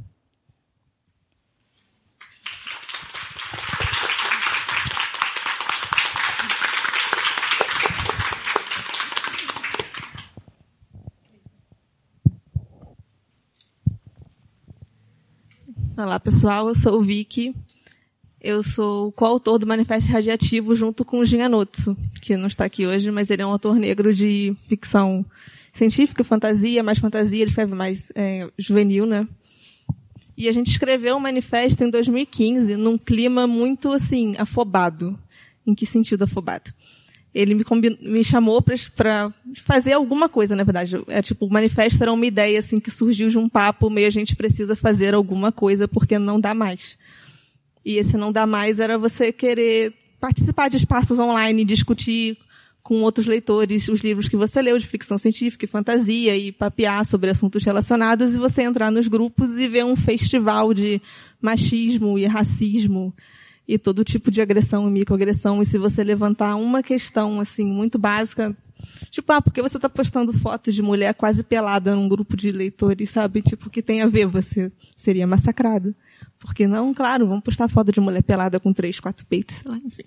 Olá pessoal, eu sou o Vicky. Eu sou coautor do Manifesto Radiativo junto com o Ginanotsu, que não está aqui hoje, mas ele é um autor negro de ficção científica, fantasia, mais fantasia, ele escreve mais é, juvenil, né? E a gente escreveu o manifesto em 2015 num clima muito, assim, afobado. Em que sentido afobado? Ele me, me chamou para fazer alguma coisa, na verdade. É tipo, o manifesto era uma ideia, assim, que surgiu de um papo meio a gente precisa fazer alguma coisa porque não dá mais. E esse não dá mais era você querer participar de espaços online, discutir com outros leitores os livros que você leu de ficção científica e fantasia e papear sobre assuntos relacionados e você entrar nos grupos e ver um festival de machismo e racismo e todo tipo de agressão e microagressão. E se você levantar uma questão, assim, muito básica, tipo, ah, porque você está postando fotos de mulher quase pelada num grupo de leitores, sabe? Tipo, que tem a ver, você seria massacrado. Porque não, claro, vamos postar foto de mulher pelada com três, quatro peitos, sei lá, enfim.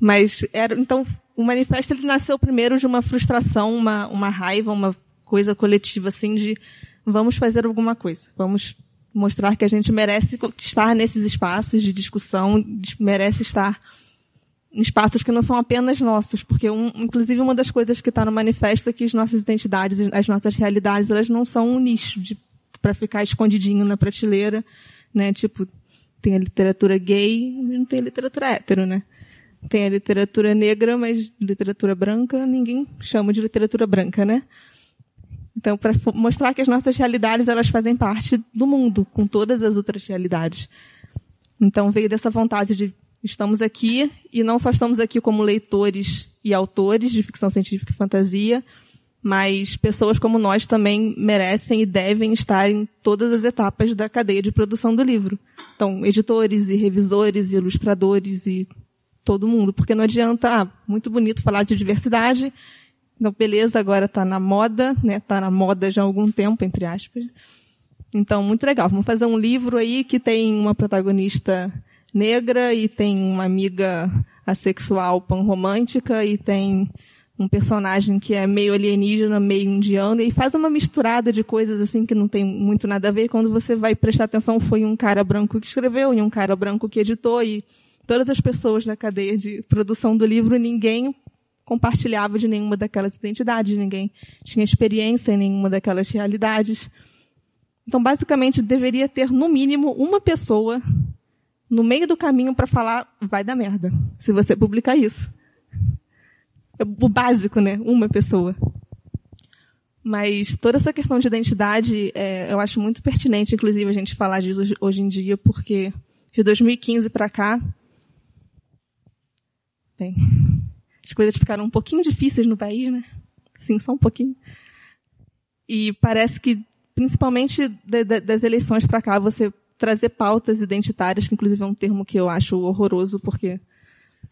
Mas era, então, o manifesto ele nasceu primeiro de uma frustração, uma, uma raiva, uma coisa coletiva assim de vamos fazer alguma coisa, vamos mostrar que a gente merece estar nesses espaços de discussão, merece estar em espaços que não são apenas nossos, porque um, inclusive uma das coisas que está no manifesto é que as nossas identidades, as nossas realidades, elas não são um nicho para ficar escondidinho na prateleira né? Tipo, tem a literatura gay, não tem a literatura hétero, né? Tem a literatura negra, mas literatura branca ninguém chama de literatura branca, né? Então, para mostrar que as nossas realidades elas fazem parte do mundo, com todas as outras realidades. Então, veio dessa vontade de estamos aqui e não só estamos aqui como leitores e autores de ficção científica e fantasia, mas pessoas como nós também merecem e devem estar em todas as etapas da cadeia de produção do livro. Então, editores e revisores e ilustradores e todo mundo, porque não adianta, ah, muito bonito falar de diversidade, então beleza, agora está na moda, né, está na moda já há algum tempo, entre aspas. Então, muito legal. Vamos fazer um livro aí que tem uma protagonista negra e tem uma amiga assexual panromântica e tem um personagem que é meio alienígena, meio indiano, e faz uma misturada de coisas assim que não tem muito nada a ver. Quando você vai prestar atenção, foi um cara branco que escreveu e um cara branco que editou, e todas as pessoas da cadeia de produção do livro, ninguém compartilhava de nenhuma daquelas identidades, ninguém tinha experiência em nenhuma daquelas realidades. Então, basicamente, deveria ter, no mínimo, uma pessoa no meio do caminho para falar, vai dar merda, se você publicar isso. É o básico, né? Uma pessoa. Mas toda essa questão de identidade, é, eu acho muito pertinente, inclusive, a gente falar disso hoje em dia, porque de 2015 para cá, bem, as coisas ficaram um pouquinho difíceis no país, né? Sim, só um pouquinho. E parece que, principalmente de, de, das eleições para cá, você trazer pautas identitárias, que inclusive é um termo que eu acho horroroso, porque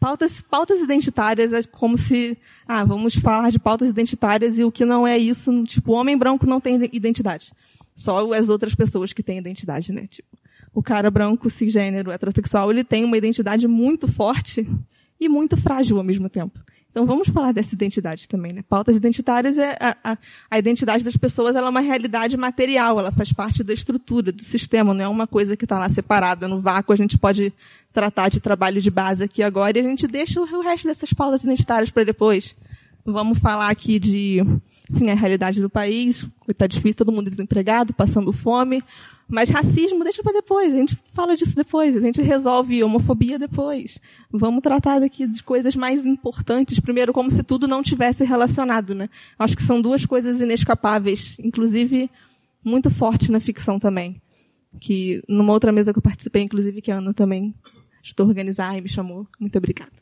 Pautas, pautas identitárias é como se, ah, vamos falar de pautas identitárias e o que não é isso, tipo, o homem branco não tem identidade. Só as outras pessoas que têm identidade, né? Tipo, o cara branco, cisgênero, heterossexual, ele tem uma identidade muito forte e muito frágil ao mesmo tempo. Então vamos falar dessa identidade também, né? Pautas identitárias é a, a, a, identidade das pessoas, ela é uma realidade material, ela faz parte da estrutura, do sistema, não é uma coisa que está lá separada no vácuo, a gente pode tratar de trabalho de base aqui agora e a gente deixa o resto dessas pautas identitárias para depois. Vamos falar aqui de, sim, a realidade do país, está difícil, todo mundo desempregado, passando fome, mas racismo deixa para depois, a gente fala disso depois, a gente resolve homofobia depois. Vamos tratar daqui de coisas mais importantes, primeiro como se tudo não tivesse relacionado, né? Acho que são duas coisas inescapáveis, inclusive muito forte na ficção também. Que numa outra mesa que eu participei, inclusive que a Ana também a organizar e me chamou. Muito obrigada.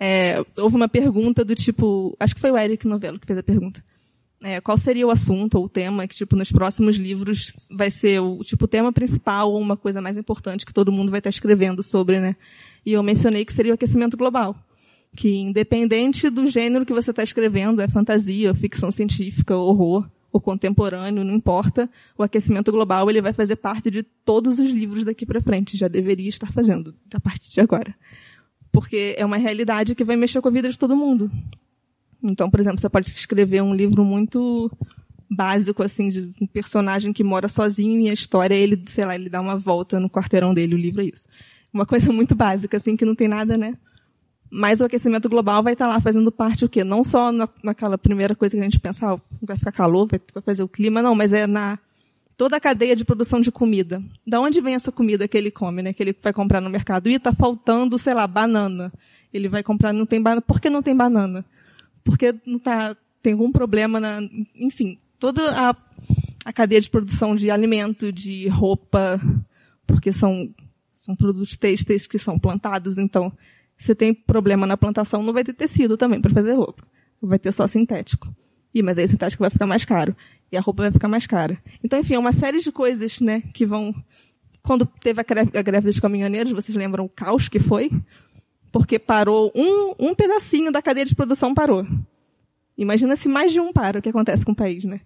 É, houve uma pergunta do tipo, acho que foi o Eric Novello que fez a pergunta é, qual seria o assunto ou o tema que, tipo, nos próximos livros vai ser o, tipo, tema principal ou uma coisa mais importante que todo mundo vai estar escrevendo sobre, né? E eu mencionei que seria o aquecimento global. Que independente do gênero que você está escrevendo, é fantasia, ficção científica, horror, ou contemporâneo, não importa, o aquecimento global ele vai fazer parte de todos os livros daqui para frente, já deveria estar fazendo, a partir de agora. Porque é uma realidade que vai mexer com a vida de todo mundo. Então, por exemplo, você pode escrever um livro muito básico, assim, de um personagem que mora sozinho e a história, ele, sei lá, ele dá uma volta no quarteirão dele, o livro é isso. Uma coisa muito básica, assim, que não tem nada, né? Mas o aquecimento global vai estar lá fazendo parte o quê? Não só na, naquela primeira coisa que a gente pensa, ah, vai ficar calor, vai, vai fazer o clima, não, mas é na toda a cadeia de produção de comida. Da onde vem essa comida que ele come, né? Que ele vai comprar no mercado? E tá faltando, sei lá, banana. Ele vai comprar, não tem banana. Por que não tem banana? Porque não tá, tem algum problema na, enfim, toda a, a cadeia de produção de alimento, de roupa, porque são, são produtos têxteis que são plantados, então, se tem problema na plantação, não vai ter tecido também para fazer roupa. Vai ter só sintético. E, mas aí o sintético vai ficar mais caro. E a roupa vai ficar mais cara. Então, enfim, é uma série de coisas, né, que vão, quando teve a greve, a greve dos caminhoneiros, vocês lembram o caos que foi? Porque parou um, um pedacinho da cadeia de produção parou. Imagina se mais de um para, o que acontece com o país, né?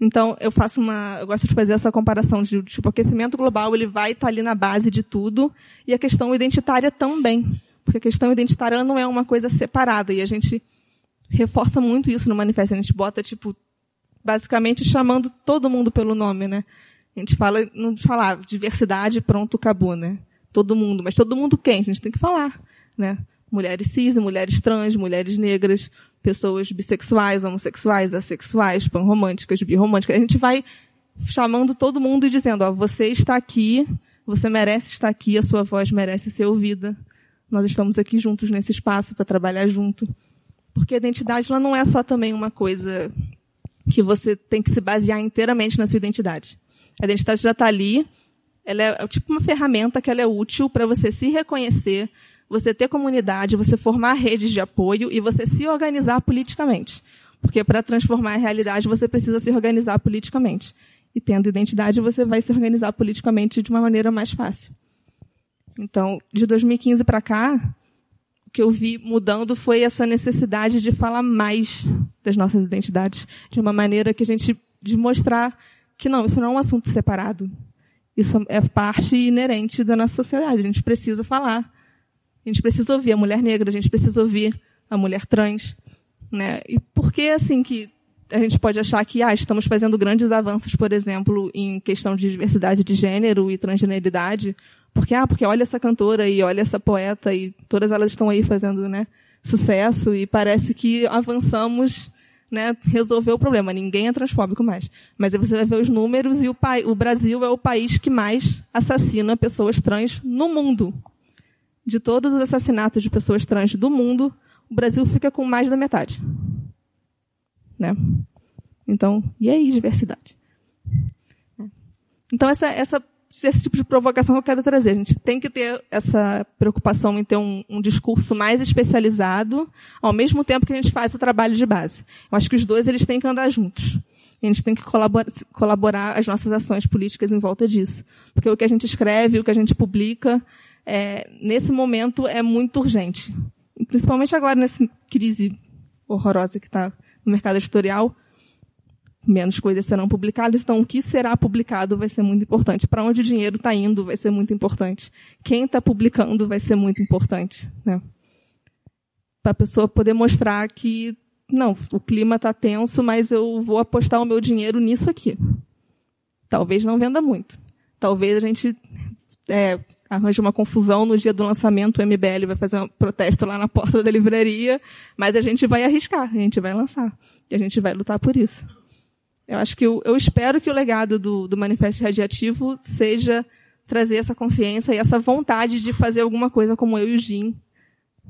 Então, eu faço uma, eu gosto de fazer essa comparação de, tipo, o aquecimento global, ele vai estar tá ali na base de tudo, e a questão identitária também. Porque a questão identitária não é uma coisa separada, e a gente reforça muito isso no manifesto. A gente bota, tipo, basicamente chamando todo mundo pelo nome, né? A gente fala, não fala diversidade, pronto, acabou, né? Todo mundo. Mas todo mundo quem? A gente tem que falar né? Mulheres cis, mulheres trans, mulheres negras, pessoas bissexuais, homossexuais, assexuais, panromânticas, birromânticas. A gente vai chamando todo mundo e dizendo, ó, você está aqui, você merece estar aqui, a sua voz merece ser ouvida. Nós estamos aqui juntos nesse espaço para trabalhar junto. Porque a identidade ela não é só também uma coisa que você tem que se basear inteiramente na sua identidade. A identidade já está ali, ela é tipo uma ferramenta que ela é útil para você se reconhecer, você ter comunidade, você formar redes de apoio e você se organizar politicamente. Porque para transformar a realidade você precisa se organizar politicamente. E tendo identidade você vai se organizar politicamente de uma maneira mais fácil. Então, de 2015 para cá, o que eu vi mudando foi essa necessidade de falar mais das nossas identidades, de uma maneira que a gente de mostrar que não, isso não é um assunto separado. Isso é parte inerente da nossa sociedade. A gente precisa falar a gente precisa ouvir a mulher negra, a gente precisa ouvir a mulher trans, né? E por que assim que a gente pode achar que ah, estamos fazendo grandes avanços, por exemplo, em questão de diversidade de gênero e transgeneridade? Porque ah, porque olha essa cantora e olha essa poeta e todas elas estão aí fazendo, né, sucesso e parece que avançamos né, resolver o problema. Ninguém é transfóbico mais. Mas aí você vai ver os números e o, o Brasil é o país que mais assassina pessoas trans no mundo de todos os assassinatos de pessoas trans do mundo, o Brasil fica com mais da metade. Né? Então, e aí, diversidade? Então, essa, essa, esse tipo de provocação que eu quero trazer. A gente tem que ter essa preocupação em ter um, um discurso mais especializado, ao mesmo tempo que a gente faz o trabalho de base. Eu acho que os dois eles têm que andar juntos. A gente tem que colaborar, colaborar as nossas ações políticas em volta disso. Porque o que a gente escreve, o que a gente publica, é, nesse momento é muito urgente. Principalmente agora nessa crise horrorosa que está no mercado editorial, menos coisas serão publicadas, então o que será publicado vai ser muito importante. Para onde o dinheiro está indo vai ser muito importante. Quem está publicando vai ser muito importante. Né? para a pessoa poder mostrar que não, o clima está tenso, mas eu vou apostar o meu dinheiro nisso aqui. Talvez não venda muito. Talvez a gente é, arranje uma confusão no dia do lançamento, o MBL vai fazer um protesto lá na porta da livraria, mas a gente vai arriscar, a gente vai lançar. E a gente vai lutar por isso. Eu acho que eu, eu espero que o legado do, do Manifesto Radiativo seja trazer essa consciência e essa vontade de fazer alguma coisa como eu e o Jim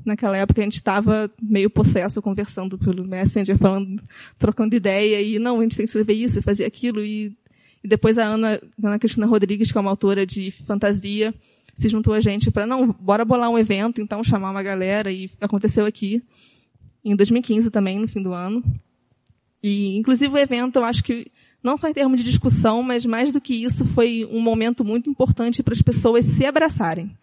naquela época a gente estava meio possesso conversando pelo Messenger, falando, trocando ideia e não, a gente tem que escrever isso, fazer aquilo e, e depois a Ana, Ana Cristina Rodrigues, que é uma autora de fantasia, se juntou a gente para não, bora bolar um evento, então chamar uma galera e aconteceu aqui em 2015 também, no fim do ano. E inclusive o evento, eu acho que não só em termos de discussão, mas mais do que isso, foi um momento muito importante para as pessoas se abraçarem.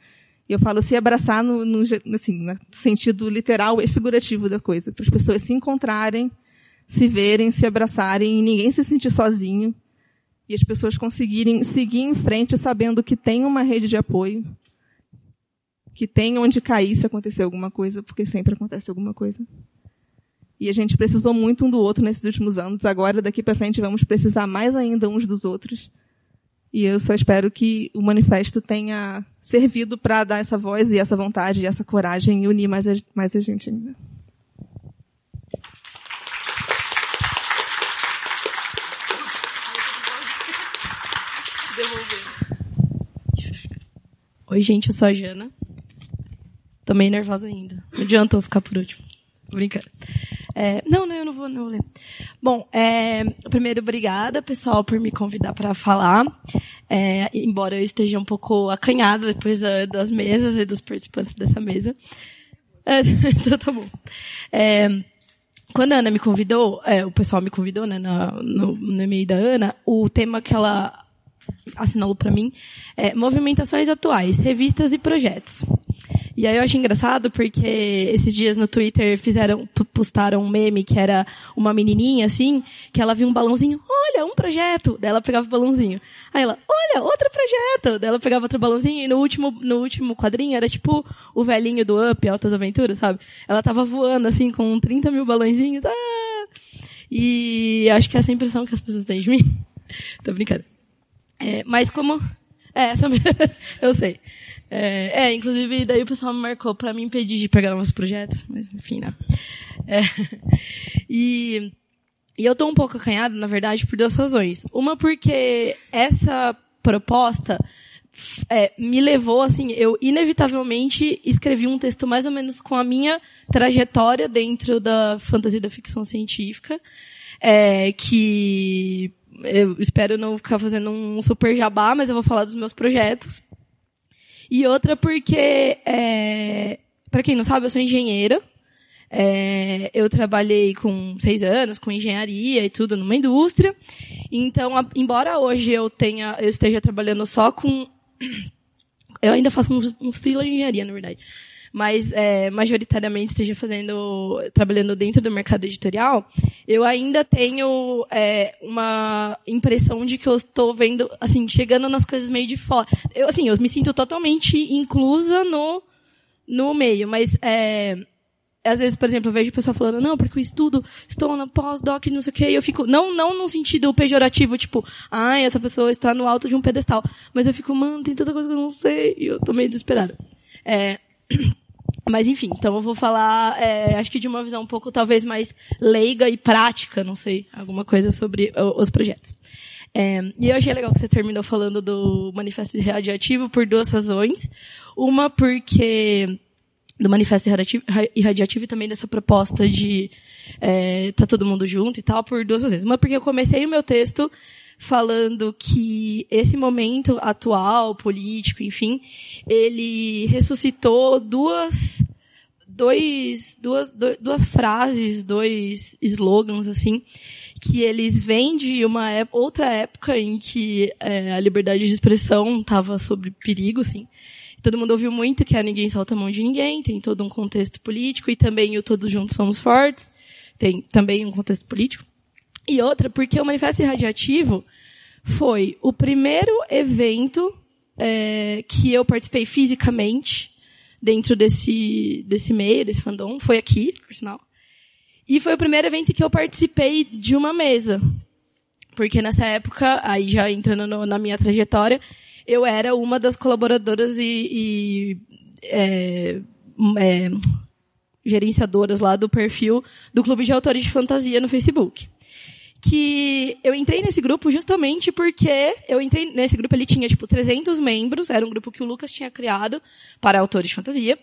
Eu falo se abraçar no, no, assim, no sentido literal e figurativo da coisa, para as pessoas se encontrarem, se verem, se abraçarem e ninguém se sentir sozinho. E as pessoas conseguirem seguir em frente sabendo que tem uma rede de apoio, que tem onde cair se acontecer alguma coisa, porque sempre acontece alguma coisa. E a gente precisou muito um do outro nesses últimos anos. Agora, daqui para frente, vamos precisar mais ainda uns dos outros. E eu só espero que o manifesto tenha servido para dar essa voz e essa vontade e essa coragem e unir mais a, mais a gente ainda. Oi, gente, eu sou a Jana. Tô meio nervosa ainda. Não adianta ficar por último. Brincando. É, não, não, eu não vou, não vou ler. Bom, é, primeiro, obrigada, pessoal, por me convidar para falar. É, embora eu esteja um pouco acanhada depois uh, das mesas e dos participantes dessa mesa. É, então tá bom. É, quando a Ana me convidou, é, o pessoal me convidou, né, no, no, no e-mail da Ana, o tema que ela assinalou para mim é movimentações atuais, revistas e projetos. E aí eu achei engraçado porque esses dias no Twitter fizeram, postaram um meme que era uma menininha assim, que ela viu um balãozinho, olha, um projeto. Daí ela pegava o balãozinho. Aí ela, olha, outro projeto. Daí ela pegava outro balãozinho e no último, no último quadrinho era tipo o velhinho do Up, Altas Aventuras, sabe? Ela tava voando assim com 30 mil balãozinhos. Ah! E acho que é essa impressão que as pessoas têm de mim. Tô brincando. É, mas como... É, essa eu sei. É, é, inclusive, daí o pessoal me marcou para me impedir de pegar novos projetos, mas enfim, né? É, e, e eu tô um pouco acanhada, na verdade, por duas razões. Uma porque essa proposta é, me levou, assim, eu inevitavelmente escrevi um texto mais ou menos com a minha trajetória dentro da fantasia da ficção científica, é, que eu espero não ficar fazendo um super jabá, mas eu vou falar dos meus projetos. E outra porque, é, para quem não sabe, eu sou engenheira. É, eu trabalhei com seis anos com engenharia e tudo numa indústria. Então, a, embora hoje eu tenha, eu esteja trabalhando só com, eu ainda faço uns, uns de engenharia, na verdade mas é, majoritariamente esteja fazendo, trabalhando dentro do mercado editorial, eu ainda tenho é, uma impressão de que eu estou vendo, assim, chegando nas coisas meio de fora. Eu, assim, eu me sinto totalmente inclusa no, no meio, mas é, às vezes, por exemplo, eu vejo pessoa falando, não, porque eu estudo, estou na pós-doc, não sei o quê, e eu fico, não, não no sentido pejorativo, tipo, ai, essa pessoa está no alto de um pedestal, mas eu fico, mano, tem tanta coisa que eu não sei, e eu tô meio desesperada. É, mas enfim, então eu vou falar, é, acho que de uma visão um pouco talvez mais leiga e prática, não sei, alguma coisa sobre os projetos. É, e eu achei legal que você terminou falando do manifesto radiativo por duas razões. Uma porque do manifesto irradiativo e também dessa proposta de é, tá todo mundo junto e tal, por duas razões. Uma porque eu comecei o meu texto falando que esse momento atual, político, enfim, ele ressuscitou duas, dois, duas, duas frases, dois slogans, assim, que eles vêm de uma época, outra época em que é, a liberdade de expressão estava sob perigo, assim. Todo mundo ouviu muito que a ninguém solta a mão de ninguém, tem todo um contexto político e também o Todos Juntos Somos Fortes, tem também um contexto político. E outra, porque o Manifesto Radiativo foi o primeiro evento é, que eu participei fisicamente dentro desse, desse meio, desse fandom. Foi aqui, por sinal. E foi o primeiro evento que eu participei de uma mesa. Porque nessa época, aí já entrando no, na minha trajetória, eu era uma das colaboradoras e, e é, é, gerenciadoras lá do perfil do Clube de Autores de Fantasia no Facebook que eu entrei nesse grupo justamente porque eu entrei nesse grupo, ele tinha tipo 300 membros, era um grupo que o Lucas tinha criado para autores de fantasia.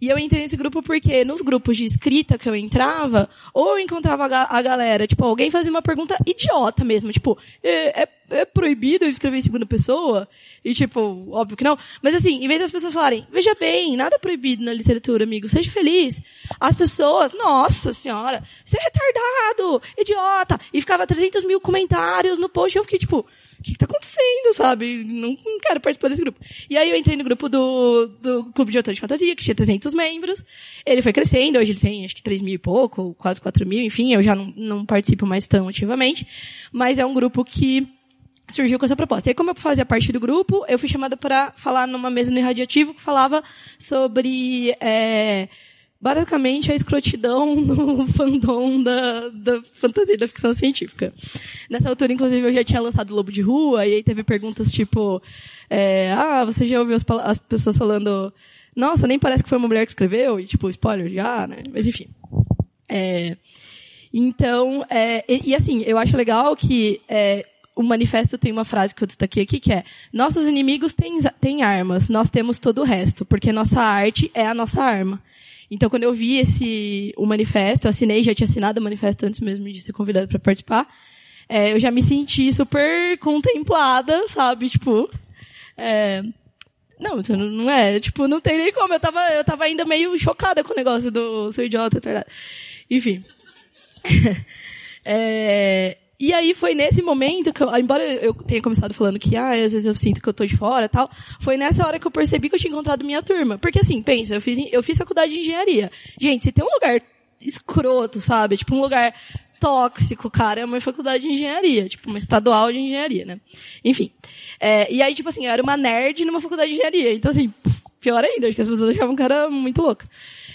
E eu entrei nesse grupo porque nos grupos de escrita que eu entrava, ou eu encontrava a, galera, tipo, alguém fazia uma pergunta idiota mesmo, tipo, é, é, é proibido eu escrever em segunda pessoa? E tipo, óbvio que não. Mas assim, em vez das pessoas falarem, veja bem, nada é proibido na literatura, amigo, seja feliz. As pessoas, nossa senhora, você é retardado, idiota. E ficava 300 mil comentários no post eu fiquei tipo, o que, que tá acontecendo, sabe? Não, não, quero participar desse grupo. E aí eu entrei no grupo do, do Clube de Autores de Fantasia, que tinha 300 membros. Ele foi crescendo, hoje ele tem acho que 3 mil e pouco, quase 4 mil, enfim, eu já não, não participo mais tão ativamente. Mas é um grupo que surgiu com essa proposta. E aí, como eu fazia parte do grupo, eu fui chamada para falar numa mesa no Irradiativo que falava sobre... É, basicamente a escrotidão no fandom da, da fantasia da ficção científica. Nessa altura, inclusive, eu já tinha lançado Lobo de Rua, e aí teve perguntas tipo, é, ah, você já ouviu as, as, pessoas falando, nossa, nem parece que foi uma mulher que escreveu, e tipo, spoiler, já, né? Mas enfim. É, então, é, e, e, assim, eu acho legal que é, o manifesto tem uma frase que eu destaquei aqui que é: Nossos inimigos têm, têm armas, nós temos todo o resto, porque nossa arte é a nossa arma. Então, quando eu vi esse, o manifesto, eu assinei, já tinha assinado o manifesto antes mesmo de ser convidada para participar, é, eu já me senti super contemplada, sabe? Tipo, é, não, não é, tipo, não tem nem como. Eu tava, eu tava ainda meio chocada com o negócio do seu idiota, tá Enfim. é, e aí foi nesse momento que eu, embora eu tenha começado falando que, ah, às vezes eu sinto que eu tô de fora tal, foi nessa hora que eu percebi que eu tinha encontrado minha turma. Porque assim, pensa, eu fiz, eu fiz faculdade de engenharia. Gente, se tem um lugar escroto, sabe? Tipo um lugar tóxico, cara, é uma faculdade de engenharia, tipo uma estadual de engenharia, né? Enfim. É, e aí, tipo assim, eu era uma nerd numa faculdade de engenharia. Então assim, pior ainda, acho que as pessoas achavam um cara muito louco.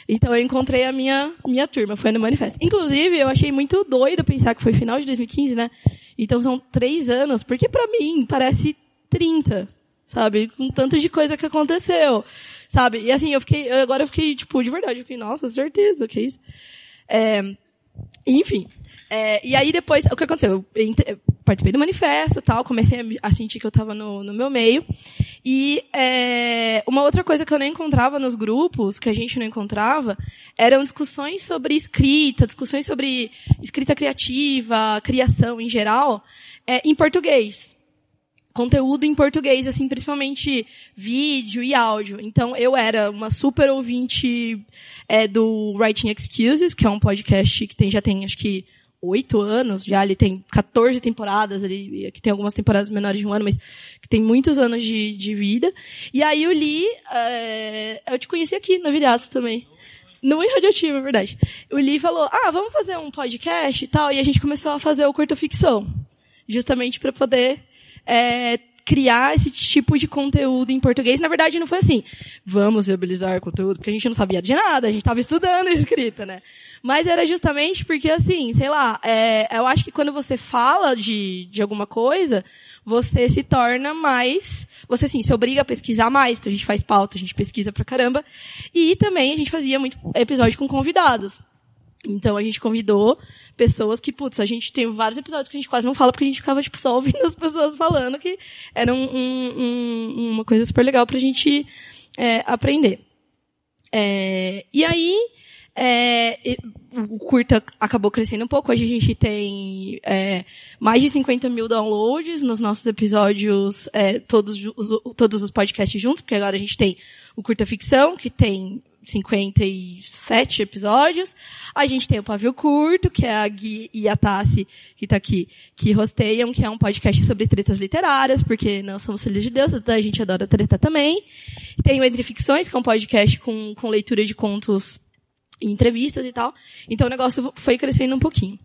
Então eu encontrei a minha, minha turma, foi no manifesto. Inclusive, eu achei muito doido pensar que foi final de 2015, né? Então são três anos, porque para mim parece 30, sabe? Com tanto de coisa que aconteceu, sabe? E assim, eu fiquei, agora eu fiquei, tipo, de verdade, eu fiquei, nossa, certeza, que é isso? É, enfim. É, e aí depois, o que aconteceu? Eu, eu participei do manifesto tal, comecei a, a sentir que eu estava no, no, meu meio. E é, uma outra coisa que eu não encontrava nos grupos, que a gente não encontrava, eram discussões sobre escrita, discussões sobre escrita criativa, criação em geral, é, em português conteúdo em português, assim, principalmente vídeo e áudio. Então, eu era uma super ouvinte é, do Writing Excuses, que é um podcast que tem, já tem, acho que, oito anos, já ele tem 14 temporadas, ele que tem algumas temporadas menores de um ano, mas que tem muitos anos de, de vida. E aí eu li, é, eu te conheci aqui na Viriato também. No Radioativo, é verdade. O Li falou, ah, vamos fazer um podcast e tal, e a gente começou a fazer o curto ficção. Justamente para poder é, criar esse tipo de conteúdo em português. Na verdade, não foi assim, vamos viabilizar conteúdo, porque a gente não sabia de nada, a gente estava estudando escrita, né? Mas era justamente porque, assim, sei lá, é, eu acho que quando você fala de, de alguma coisa, você se torna mais, você assim, se obriga a pesquisar mais, então a gente faz pauta, a gente pesquisa pra caramba, e também a gente fazia muito episódio com convidados. Então a gente convidou pessoas que, putz, a gente tem vários episódios que a gente quase não fala porque a gente ficava, tipo, só ouvindo as pessoas falando que era um, um, uma coisa super legal pra gente é, aprender. É, e aí, é, o curta acabou crescendo um pouco. Hoje a gente tem é, mais de 50 mil downloads nos nossos episódios, é, todos, os, todos os podcasts juntos, porque agora a gente tem o curta ficção, que tem 57 episódios. A gente tem o Pavio Curto, que é a Gui e a Tassi, que tá aqui, que rosteiam, que é um podcast sobre tretas literárias, porque nós somos filhos de Deus, então a gente adora treta também. Tem o Entre Ficções, que é um podcast com, com leitura de contos e entrevistas e tal. Então o negócio foi crescendo um pouquinho.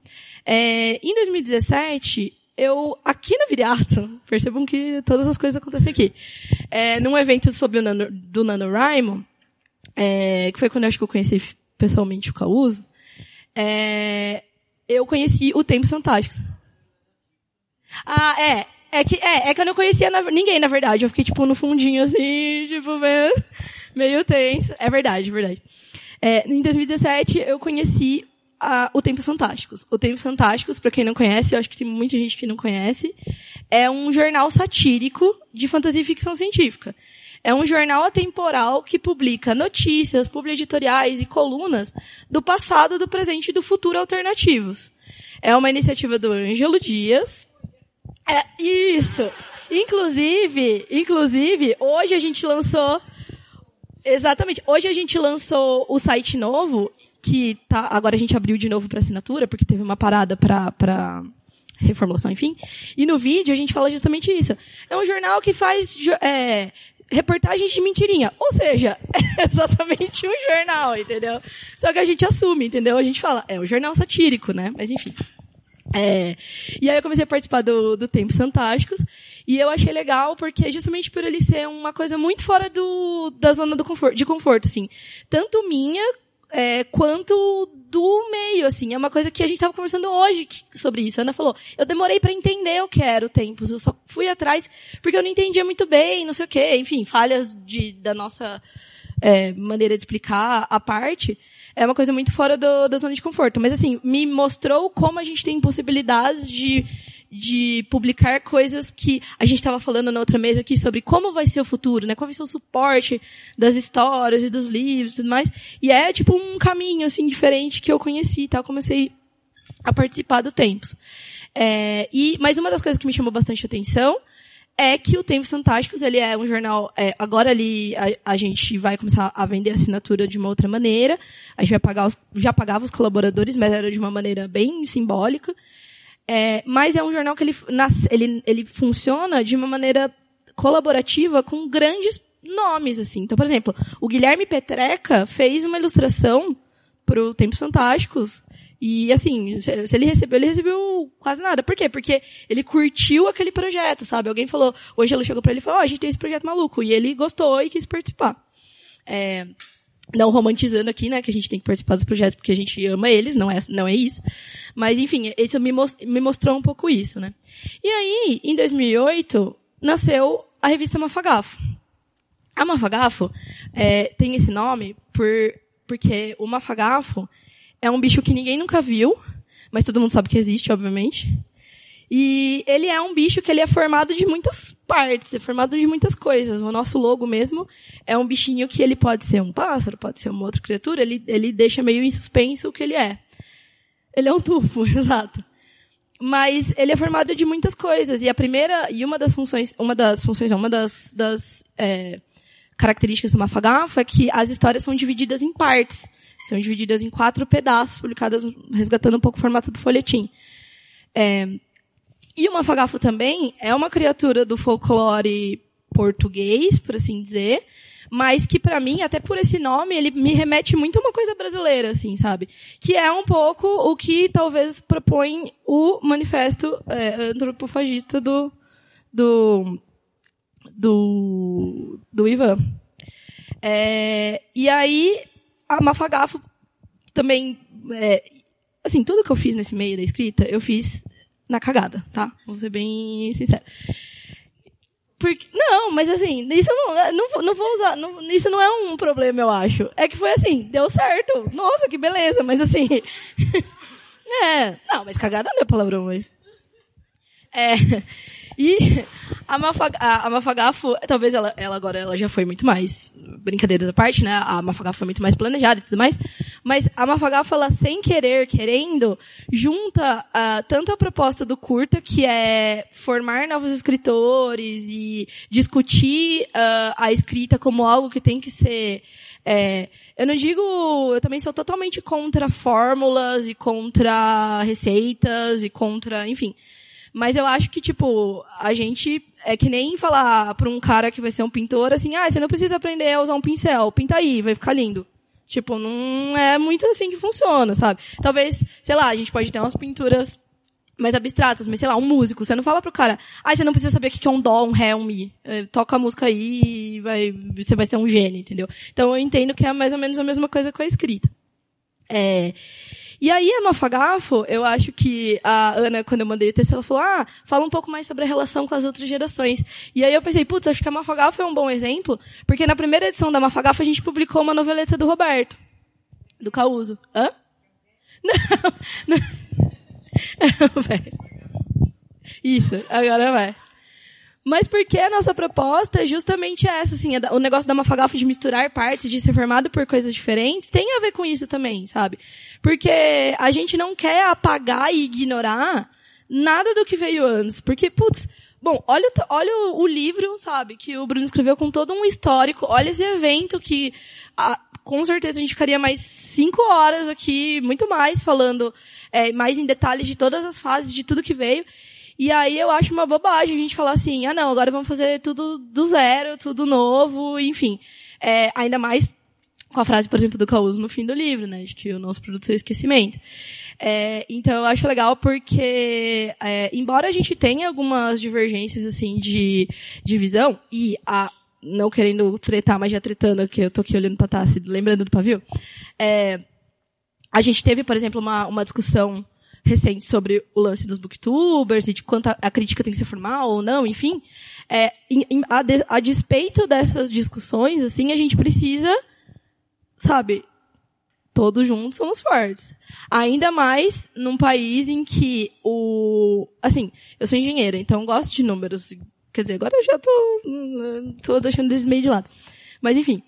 É, em 2017, eu, aqui na Viriato, percebam que todas as coisas acontecem aqui, é, num evento sobre o Nano, do NaNoWriMo, é, que foi quando eu acho que eu conheci pessoalmente o Causo, é, eu conheci o Tempos Fantásticos. Ah, é. É que, é, é que eu não conhecia na- ninguém, na verdade. Eu fiquei, tipo, no fundinho, assim, tipo, meio, meio tenso. É verdade, é verdade. É, em 2017, eu conheci a- o Tempos Fantásticos. O Tempos Fantásticos, pra quem não conhece, eu acho que tem muita gente que não conhece, é um jornal satírico de fantasia e ficção científica. É um jornal atemporal que publica notícias, publi editoriais e colunas do passado, do presente e do futuro alternativos. É uma iniciativa do Ângelo Dias. É, isso. Inclusive, inclusive, hoje a gente lançou Exatamente. Hoje a gente lançou o site novo, que tá, agora a gente abriu de novo para assinatura, porque teve uma parada para para reformulação, enfim. E no vídeo a gente fala justamente isso. É um jornal que faz é, reportagens de mentirinha. Ou seja, é exatamente um jornal, entendeu? Só que a gente assume, entendeu? A gente fala, é um jornal satírico, né? Mas enfim. É, e aí eu comecei a participar do, do Tempos Fantásticos, e eu achei legal porque justamente por ele ser uma coisa muito fora do, da zona do conforto, de conforto, assim. Tanto minha, é, quanto do meio, assim. É uma coisa que a gente estava conversando hoje que- sobre isso. A Ana falou, eu demorei para entender o que era o Tempos, eu só fui atrás porque eu não entendia muito bem, não sei o quê, enfim, falhas de, da nossa é, maneira de explicar a parte, é uma coisa muito fora do, da zona de conforto. Mas assim, me mostrou como a gente tem possibilidades de, de publicar coisas que a gente estava falando na outra mesa aqui sobre como vai ser o futuro, né? Qual vai ser o suporte das histórias e dos livros e tudo mais. E é tipo um caminho assim diferente que eu conheci, tá? Comecei a participar do Tempos. É, e, mas uma das coisas que me chamou bastante atenção é que o Tempos Fantásticos, ele é um jornal, é, agora ali a, a gente vai começar a vender assinatura de uma outra maneira, a gente vai pagar os, já pagava os colaboradores, mas era de uma maneira bem simbólica, é, mas é um jornal que ele, ele, ele funciona de uma maneira colaborativa com grandes nomes, assim. Então, por exemplo, o Guilherme Petreca fez uma ilustração pro Tempos Fantásticos, e assim, se ele recebeu, ele recebeu quase nada. Por quê? Porque ele curtiu aquele projeto, sabe? Alguém falou, hoje ele chegou pra ele e falou, ó, a gente tem esse projeto maluco. E ele gostou e quis participar. É, não romantizando aqui, né, que a gente tem que participar dos projetos porque a gente ama eles, não é, não é isso. Mas enfim, isso me, me mostrou um pouco isso, né. E aí, em 2008, nasceu a revista Mafagafo. A Mafagafo é, tem esse nome por, porque o Mafagafo é um bicho que ninguém nunca viu, mas todo mundo sabe que existe, obviamente. E ele é um bicho que ele é formado de muitas partes, é formado de muitas coisas. O nosso logo mesmo é um bichinho que ele pode ser um pássaro, pode ser uma outra criatura, ele, ele deixa meio em suspenso o que ele é. Ele é um tufo, exato. Mas ele é formado de muitas coisas. E a primeira, e uma das funções, uma das funções, uma das, das é, características do Mafagafo é que as histórias são divididas em partes. São divididas em quatro pedaços, publicadas resgatando um pouco o formato do folhetim. É, e o Mafagafo também é uma criatura do folclore português, por assim dizer, mas que pra mim, até por esse nome, ele me remete muito a uma coisa brasileira, assim, sabe? Que é um pouco o que talvez propõe o manifesto é, antropofagista do, do, do, do Ivan. É, e aí, a Mafagafo também, é, assim, tudo que eu fiz nesse meio da escrita, eu fiz na cagada, tá? Vou ser bem sincera. Porque, não, mas assim, isso não, não, vou- não vou usar, não- isso não é um problema, eu acho. É que foi assim, deu certo. Nossa, que beleza, mas assim, é, não, mas cagada não é palavrão, velho. É, e a, Mafag, a, a Mafagafo, talvez ela, ela agora ela já foi muito mais, brincadeiras à parte, né? A Mafagafo foi muito mais planejada e tudo mais. Mas a Mafagafo, ela sem querer, querendo, junta ah, tanto a proposta do curta, que é formar novos escritores e discutir ah, a escrita como algo que tem que ser é, eu não digo, eu também sou totalmente contra fórmulas e contra receitas e contra, enfim. Mas eu acho que, tipo, a gente é que nem falar pra um cara que vai ser um pintor assim, ah, você não precisa aprender a usar um pincel, pinta aí, vai ficar lindo. Tipo, não é muito assim que funciona, sabe? Talvez, sei lá, a gente pode ter umas pinturas mais abstratas, mas sei lá, um músico. Você não fala pro cara, ah, você não precisa saber o que é um dó, um ré, um mi. É, toca a música aí e vai, você vai ser um gênio, entendeu? Então eu entendo que é mais ou menos a mesma coisa com a escrita. É, e aí, a Mafagafo, eu acho que a Ana, quando eu mandei o texto, ela falou, ah, fala um pouco mais sobre a relação com as outras gerações. E aí eu pensei, putz, acho que a Mafagafo é um bom exemplo, porque na primeira edição da Mafagafo a gente publicou uma noveleta do Roberto, do Causo. Hã? Não, não. Isso, agora vai. Mas porque a nossa proposta é justamente essa, assim, o negócio da Mafagafo de misturar partes, de ser formado por coisas diferentes, tem a ver com isso também, sabe? Porque a gente não quer apagar e ignorar nada do que veio antes. Porque, putz, bom, olha, olha o, o livro, sabe, que o Bruno escreveu com todo um histórico, olha esse evento que, a, com certeza a gente ficaria mais cinco horas aqui, muito mais, falando é, mais em detalhes de todas as fases, de tudo que veio. E aí eu acho uma bobagem a gente falar assim, ah não, agora vamos fazer tudo do zero, tudo novo, enfim. É, ainda mais com a frase, por exemplo, do Causo no fim do livro, né, de que o nosso produto é esquecimento. É, então eu acho legal porque, é, embora a gente tenha algumas divergências, assim, de, de visão, e a, não querendo tretar, mas já tretando, que eu tô aqui olhando pra Tassi, lembrando do pavio, é, a gente teve, por exemplo, uma, uma discussão recente sobre o lance dos booktubers e de quanto a, a crítica tem que ser formal ou não, enfim, é, em, em, a, de, a despeito dessas discussões, assim, a gente precisa, sabe, todos juntos somos fortes. Ainda mais num país em que o, assim, eu sou engenheira, então gosto de números. Quer dizer, agora eu já tô, tô deixando eles meio de lado. Mas enfim,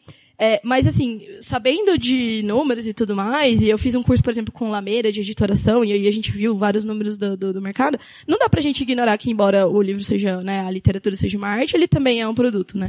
é, mas assim, sabendo de números e tudo mais, e eu fiz um curso, por exemplo, com Lameira de editoração, e aí a gente viu vários números do, do, do, mercado, não dá pra gente ignorar que embora o livro seja, né, a literatura seja uma arte, ele também é um produto, né?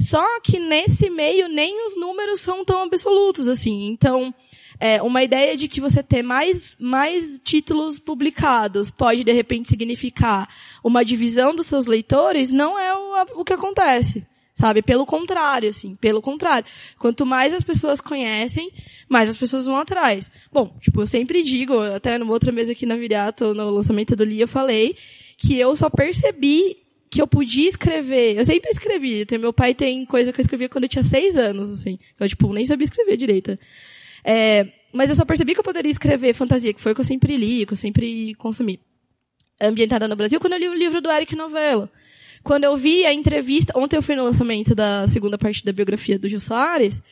Só que nesse meio nem os números são tão absolutos, assim. Então, é, uma ideia de que você ter mais, mais títulos publicados pode de repente significar uma divisão dos seus leitores não é o, o que acontece sabe? Pelo contrário, assim, pelo contrário. Quanto mais as pessoas conhecem, mais as pessoas vão atrás. Bom, tipo, eu sempre digo, até numa outra mesa aqui na Viriato, no lançamento do Lia, eu falei que eu só percebi que eu podia escrever. Eu sempre escrevi. Então, meu pai tem coisa que eu escrevia quando eu tinha seis anos, assim. Eu, tipo, nem sabia escrever direito. É, mas eu só percebi que eu poderia escrever fantasia, que foi o que eu sempre li, que eu sempre consumi. Ambientada no Brasil, quando eu li o livro do Eric Novello quando eu vi a entrevista, ontem eu fui no lançamento da segunda parte da biografia do Gil Soares,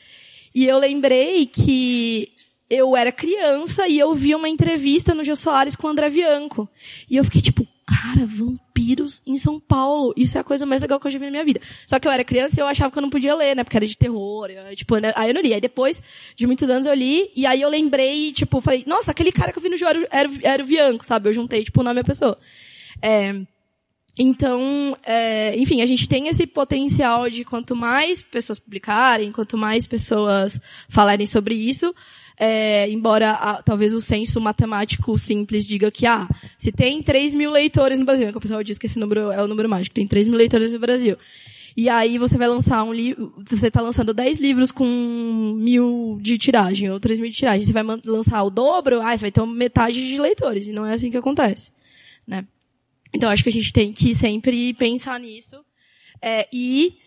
e eu lembrei que eu era criança e eu vi uma entrevista no Gil Soares com o André Bianco. E eu fiquei tipo, cara, vampiros em São Paulo. Isso é a coisa mais legal que eu já vi na minha vida. Só que eu era criança e eu achava que eu não podia ler, né? Porque era de terror. Eu, tipo, né? aí eu não li. Aí depois de muitos anos eu li, e aí eu lembrei, tipo, falei, nossa, aquele cara que eu vi no Gil era, era, era o Bianco, sabe? Eu juntei, tipo, o nome da pessoa. É, então, é, enfim, a gente tem esse potencial de quanto mais pessoas publicarem, quanto mais pessoas falarem sobre isso, é, embora a, talvez o senso matemático simples diga que, ah, se tem 3 mil leitores no Brasil, é que o pessoal diz que esse número é o número mágico, tem 3 mil leitores no Brasil. E aí você vai lançar um livro, você está lançando 10 livros com mil de tiragem, ou 3 mil de tiragem, você vai lançar o dobro, ah, você vai ter metade de leitores, e não é assim que acontece, né? Então acho que a gente tem que sempre pensar nisso é, e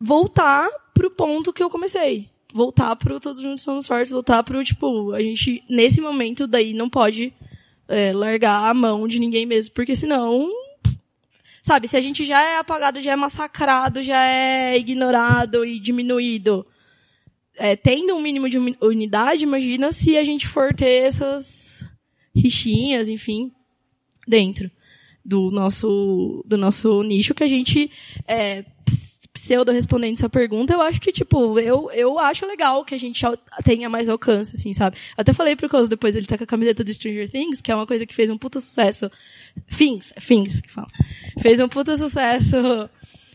voltar pro ponto que eu comecei. Voltar pro Todos Juntos Somos Fortes, voltar pro, tipo, a gente, nesse momento daí, não pode é, largar a mão de ninguém mesmo, porque senão, sabe, se a gente já é apagado, já é massacrado, já é ignorado e diminuído, é, tendo um mínimo de unidade, imagina se a gente for ter essas rixinhas, enfim, dentro do nosso, do nosso nicho que a gente é, pseudo respondendo essa pergunta, eu acho que, tipo, eu, eu acho legal que a gente tenha mais alcance, assim, sabe? Até falei pro Cos depois, ele tá com a camiseta do Stranger Things, que é uma coisa que fez um puta sucesso. Fins, Fins que fala. Fez um puta sucesso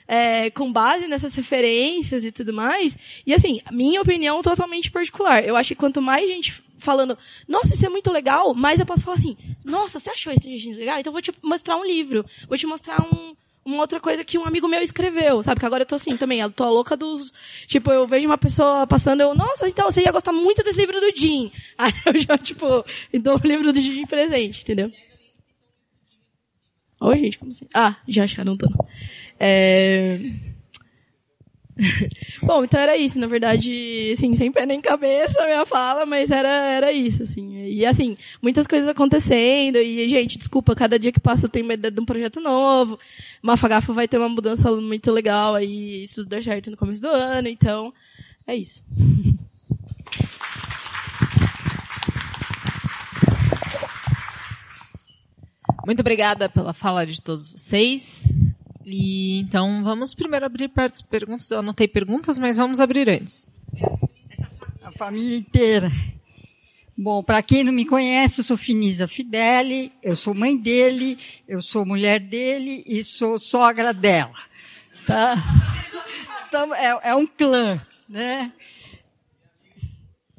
é, com base nessas referências e tudo mais. E assim, minha opinião totalmente particular. Eu acho que quanto mais gente falando, nossa, isso é muito legal, mais eu posso falar assim, nossa, você achou isso legal? Então eu vou te mostrar um livro, vou te mostrar um, uma outra coisa que um amigo meu escreveu, sabe? Que agora eu tô assim também, eu tô louca dos, tipo, eu vejo uma pessoa passando, eu, nossa, então você ia gostar muito desse livro do Jim. Aí eu já, tipo, dou o livro do Jim presente, entendeu? Oi, gente, como assim? Ah, já acharam tudo. É... Bom, então era isso, na verdade, assim, sem pé nem cabeça a minha fala, mas era, era isso, assim. E assim, muitas coisas acontecendo, e, gente, desculpa, cada dia que passa eu tenho medo de um projeto novo. Mafagafa vai ter uma mudança muito legal aí, isso deu certo no começo do ano, então, é isso. Muito obrigada pela fala de todos vocês. E então vamos primeiro abrir para as perguntas. Eu anotei perguntas, mas vamos abrir antes. A família inteira. Bom, para quem não me conhece, eu sou Finisa Fideli, eu sou mãe dele, eu sou mulher dele e sou sogra dela. Tá? É, é um clã, né?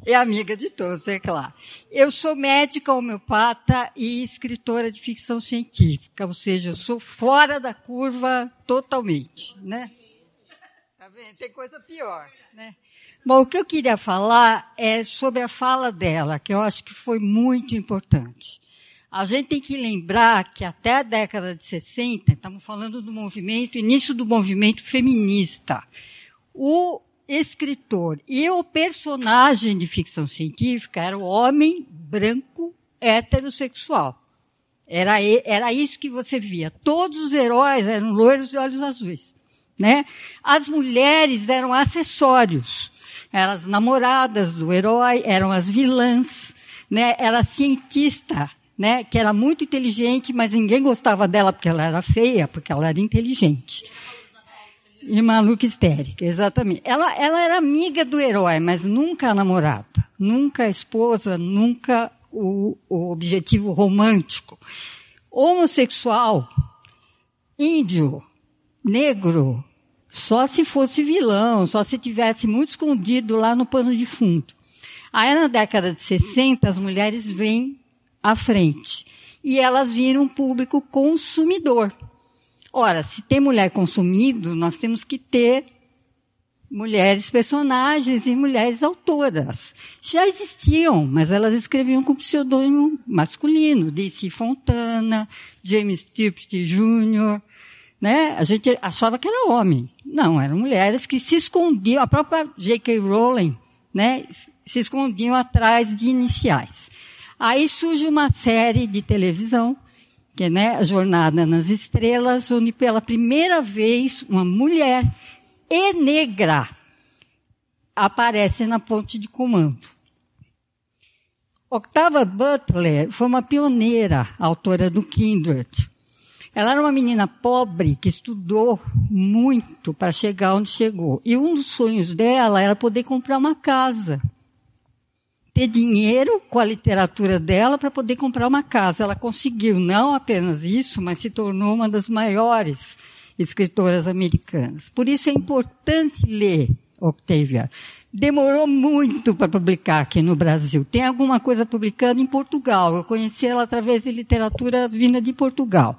É amiga de todos, é claro. Eu sou médica homeopata e escritora de ficção científica, ou seja, eu sou fora da curva totalmente, né? Tá vendo? Tem coisa pior, né? Bom, o que eu queria falar é sobre a fala dela, que eu acho que foi muito importante. A gente tem que lembrar que até a década de 60, estamos falando do movimento, início do movimento feminista, o escritor e o personagem de ficção científica era o homem branco heterossexual. Era, era isso que você via. Todos os heróis eram loiros e olhos azuis. Né? As mulheres eram acessórios. Eram as namoradas do herói, eram as vilãs, né? Era cientista, né? Que era muito inteligente, mas ninguém gostava dela porque ela era feia, porque ela era inteligente. E maluca histérica, exatamente. Ela, ela era amiga do herói, mas nunca a namorada, nunca a esposa, nunca o, o objetivo romântico. Homossexual, índio, negro, só se fosse vilão, só se tivesse muito escondido lá no pano de fundo. Aí na década de 60 as mulheres vêm à frente e elas viram um público consumidor. Ora, se tem mulher consumido, nós temos que ter mulheres personagens e mulheres autoras. Já existiam, mas elas escreviam com pseudônimo masculino. D.C. Fontana, James Tiptree Jr., né? A gente achava que era homem. Não, eram mulheres que se escondiam, a própria J.K. Rowling, né? Se escondiam atrás de iniciais. Aí surge uma série de televisão que né, a Jornada nas Estrelas, onde pela primeira vez uma mulher e negra aparece na ponte de comando. Octava Butler foi uma pioneira, autora do Kindred. Ela era uma menina pobre que estudou muito para chegar onde chegou. E um dos sonhos dela era poder comprar uma casa ter dinheiro com a literatura dela para poder comprar uma casa. Ela conseguiu não apenas isso, mas se tornou uma das maiores escritoras americanas. Por isso é importante ler Octavia. Demorou muito para publicar aqui no Brasil. Tem alguma coisa publicada em Portugal. Eu conheci ela através de literatura vinda de Portugal.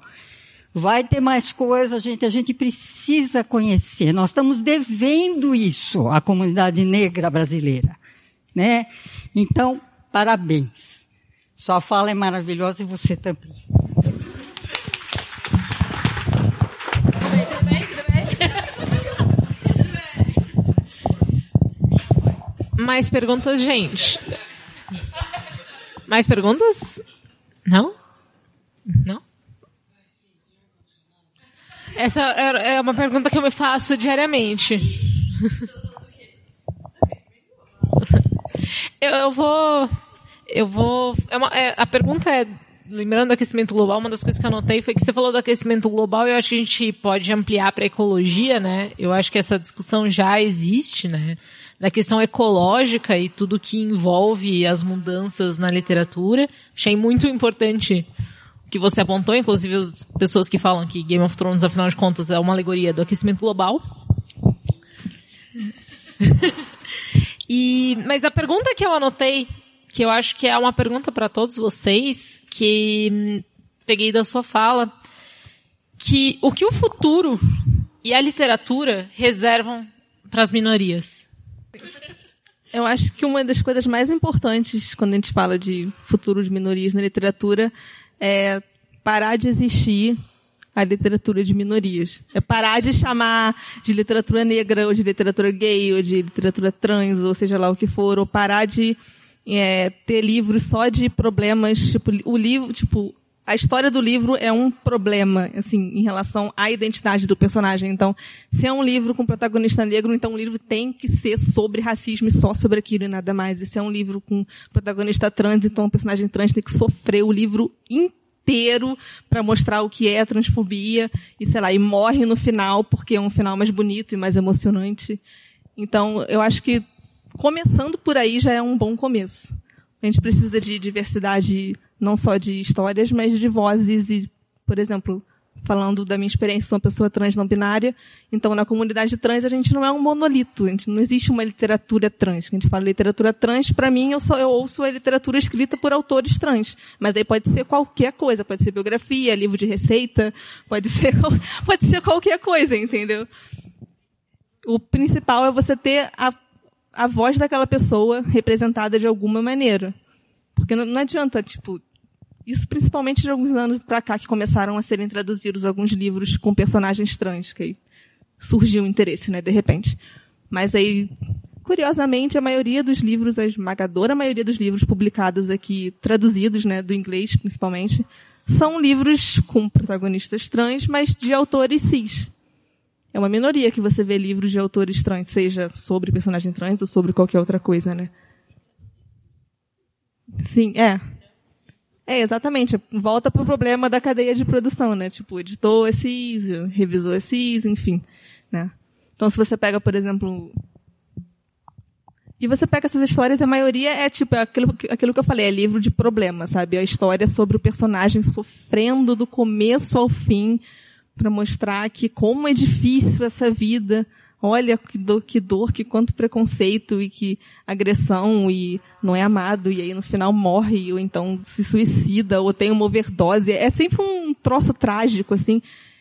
Vai ter mais coisa, gente. A gente precisa conhecer. Nós estamos devendo isso à comunidade negra brasileira né? Então, parabéns. Sua fala é maravilhosa e você também. Mais perguntas, gente? Mais perguntas? Não? Não? Essa é uma pergunta que eu me faço diariamente. Eu, eu vou. Eu vou. É uma, é, a pergunta é. Lembrando do aquecimento global, uma das coisas que eu anotei foi que você falou do aquecimento global e eu acho que a gente pode ampliar para a ecologia, né? Eu acho que essa discussão já existe, né? Da questão ecológica e tudo que envolve as mudanças na literatura. Achei muito importante o que você apontou, inclusive as pessoas que falam que Game of Thrones, afinal de contas, é uma alegoria do aquecimento global. E, mas a pergunta que eu anotei, que eu acho que é uma pergunta para todos vocês, que hum, peguei da sua fala, que o que o futuro e a literatura reservam para as minorias? Eu acho que uma das coisas mais importantes quando a gente fala de futuro de minorias na literatura é parar de existir a literatura de minorias. É parar de chamar de literatura negra, ou de literatura gay, ou de literatura trans, ou seja lá o que for, ou parar de é, ter livros só de problemas, tipo, o livro, tipo, a história do livro é um problema, assim, em relação à identidade do personagem. Então, se é um livro com protagonista negro, então o livro tem que ser sobre racismo e só sobre aquilo e nada mais. E se é um livro com protagonista trans, então o personagem trans tem que sofrer o livro inteiro para mostrar o que é transfobia e sei lá, e morre no final porque é um final mais bonito e mais emocionante. Então, eu acho que começando por aí já é um bom começo. A gente precisa de diversidade não só de histórias, mas de vozes e, por exemplo, falando da minha experiência, sou uma pessoa trans não binária, então na comunidade trans a gente não é um monolito, a gente não existe uma literatura trans. A gente fala literatura trans, para mim eu, só, eu ouço a literatura escrita por autores trans, mas aí pode ser qualquer coisa, pode ser biografia, livro de receita, pode ser, pode ser qualquer coisa, entendeu? O principal é você ter a, a voz daquela pessoa representada de alguma maneira. Porque não, não adianta, tipo, isso principalmente de alguns anos para cá que começaram a serem traduzidos alguns livros com personagens trans, que aí surgiu o interesse, né, de repente. Mas aí, curiosamente, a maioria dos livros, a esmagadora maioria dos livros publicados aqui, traduzidos, né, do inglês principalmente, são livros com protagonistas trans, mas de autores cis. É uma minoria que você vê livros de autores trans, seja sobre personagem trans ou sobre qualquer outra coisa, né? Sim, é. É, exatamente. Volta pro problema da cadeia de produção, né? Tipo, editou esses, revisou esses, enfim, né? Então, se você pega, por exemplo, e você pega essas histórias, a maioria é tipo é aquilo, aquilo que eu falei, é livro de problema, sabe? A história sobre o personagem sofrendo do começo ao fim para mostrar que como é difícil essa vida, olha que dor, que dor, que quanto preconceito e que agressão e não é amado e aí no final morre ou então se suicida ou tem uma overdose. É sempre um troço trágico, assim.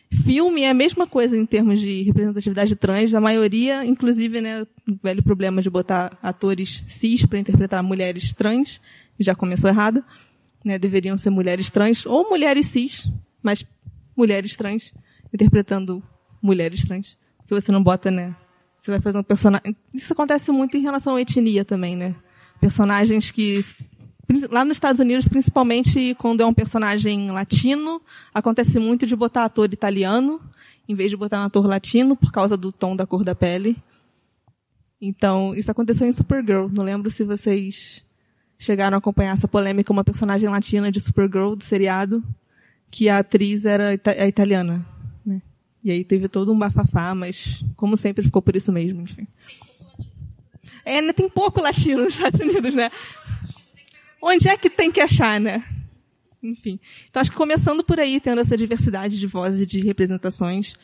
Filme é a mesma coisa em termos de representatividade trans. A maioria, inclusive, né, o velho problema de botar atores cis para interpretar mulheres trans, já começou errado. Né, deveriam ser mulheres trans ou mulheres cis, mas mulheres trans interpretando mulheres trans que você não bota, né? Você vai fazer um personagem. Isso acontece muito em relação à etnia também, né? Personagens que lá nos Estados Unidos, principalmente quando é um personagem latino, acontece muito de botar ator italiano em vez de botar um ator latino por causa do tom da cor da pele. Então, isso aconteceu em Supergirl. Não lembro se vocês chegaram a acompanhar essa polêmica, uma personagem latina de Supergirl, do seriado, que a atriz era ita italiana. E aí teve todo um bafafá, mas como sempre ficou por isso mesmo, enfim. É, né, tem pouco latino nos Estados Unidos, né? Onde é que tem que achar, né? Enfim. Então acho que começando por aí, tendo essa diversidade de vozes e de representações,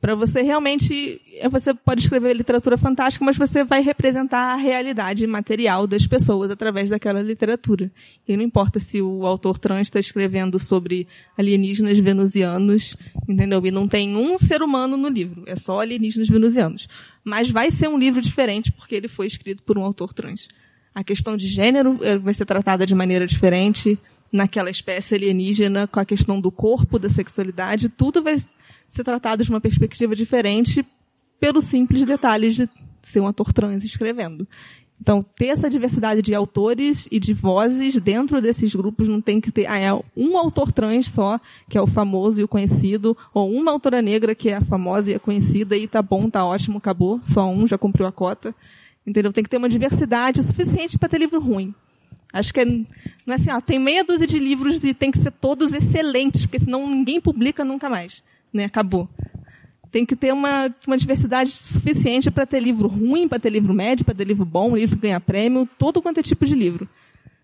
para você realmente, é, você pode escrever literatura fantástica, mas você vai representar a realidade material das pessoas através daquela literatura. E não importa se o autor trans está escrevendo sobre alienígenas venusianos, entendeu? E não tem um ser humano no livro, é só alienígenas venusianos. Mas vai ser um livro diferente porque ele foi escrito por um autor trans. A questão de gênero eh, vai ser tratada de maneira diferente naquela espécie alienígena, com a questão do corpo, da sexualidade, tudo vai ser tratado de uma perspectiva diferente pelo simples detalhe de ser um ator trans escrevendo. Então, ter essa diversidade de autores e de vozes dentro desses grupos não tem que ter ah, é um autor trans só, que é o famoso e o conhecido, ou uma autora negra que é a famosa e a conhecida, e tá bom, tá ótimo, acabou, só um já cumpriu a cota. Entendeu? Tem que ter uma diversidade suficiente para ter livro ruim. Acho que é, não é assim, ó, tem meia dúzia de livros e tem que ser todos excelentes, porque senão ninguém publica nunca mais né? Acabou. Tem que ter uma, uma diversidade suficiente para ter livro ruim, para ter livro médio, para ter livro bom, livro que ganha prêmio, todo quanto é tipo de livro.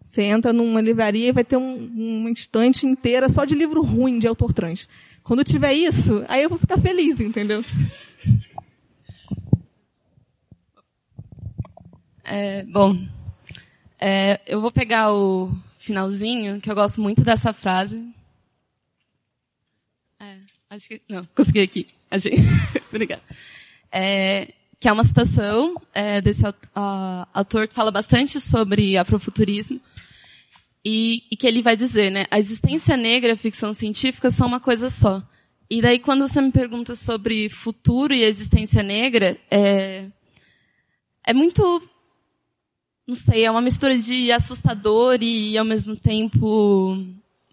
Você entra numa livraria e vai ter um, uma estante inteira só de livro ruim de autor trans. Quando tiver isso, aí eu vou ficar feliz, entendeu? É, bom, é, eu vou pegar o finalzinho, que eu gosto muito dessa frase, Acho que. Não, consegui aqui. Achei. Obrigada. É, que é uma citação é, desse uh, autor que fala bastante sobre afrofuturismo. E, e, que ele vai dizer, né? A existência negra e a ficção científica são uma coisa só. E daí, quando você me pergunta sobre futuro e existência negra, é, é muito, não sei, é uma mistura de assustador e, ao mesmo tempo,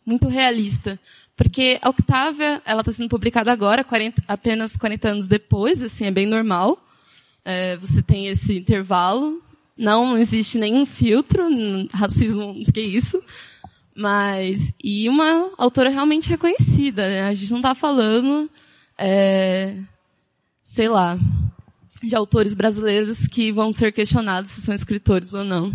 muito realista. Porque a Octávia, ela está sendo publicada agora, 40, apenas 40 anos depois, assim, é bem normal. É, você tem esse intervalo. Não existe nenhum filtro, racismo, que é isso. Mas, e uma autora realmente reconhecida, né? A gente não está falando, é, sei lá, de autores brasileiros que vão ser questionados se são escritores ou não.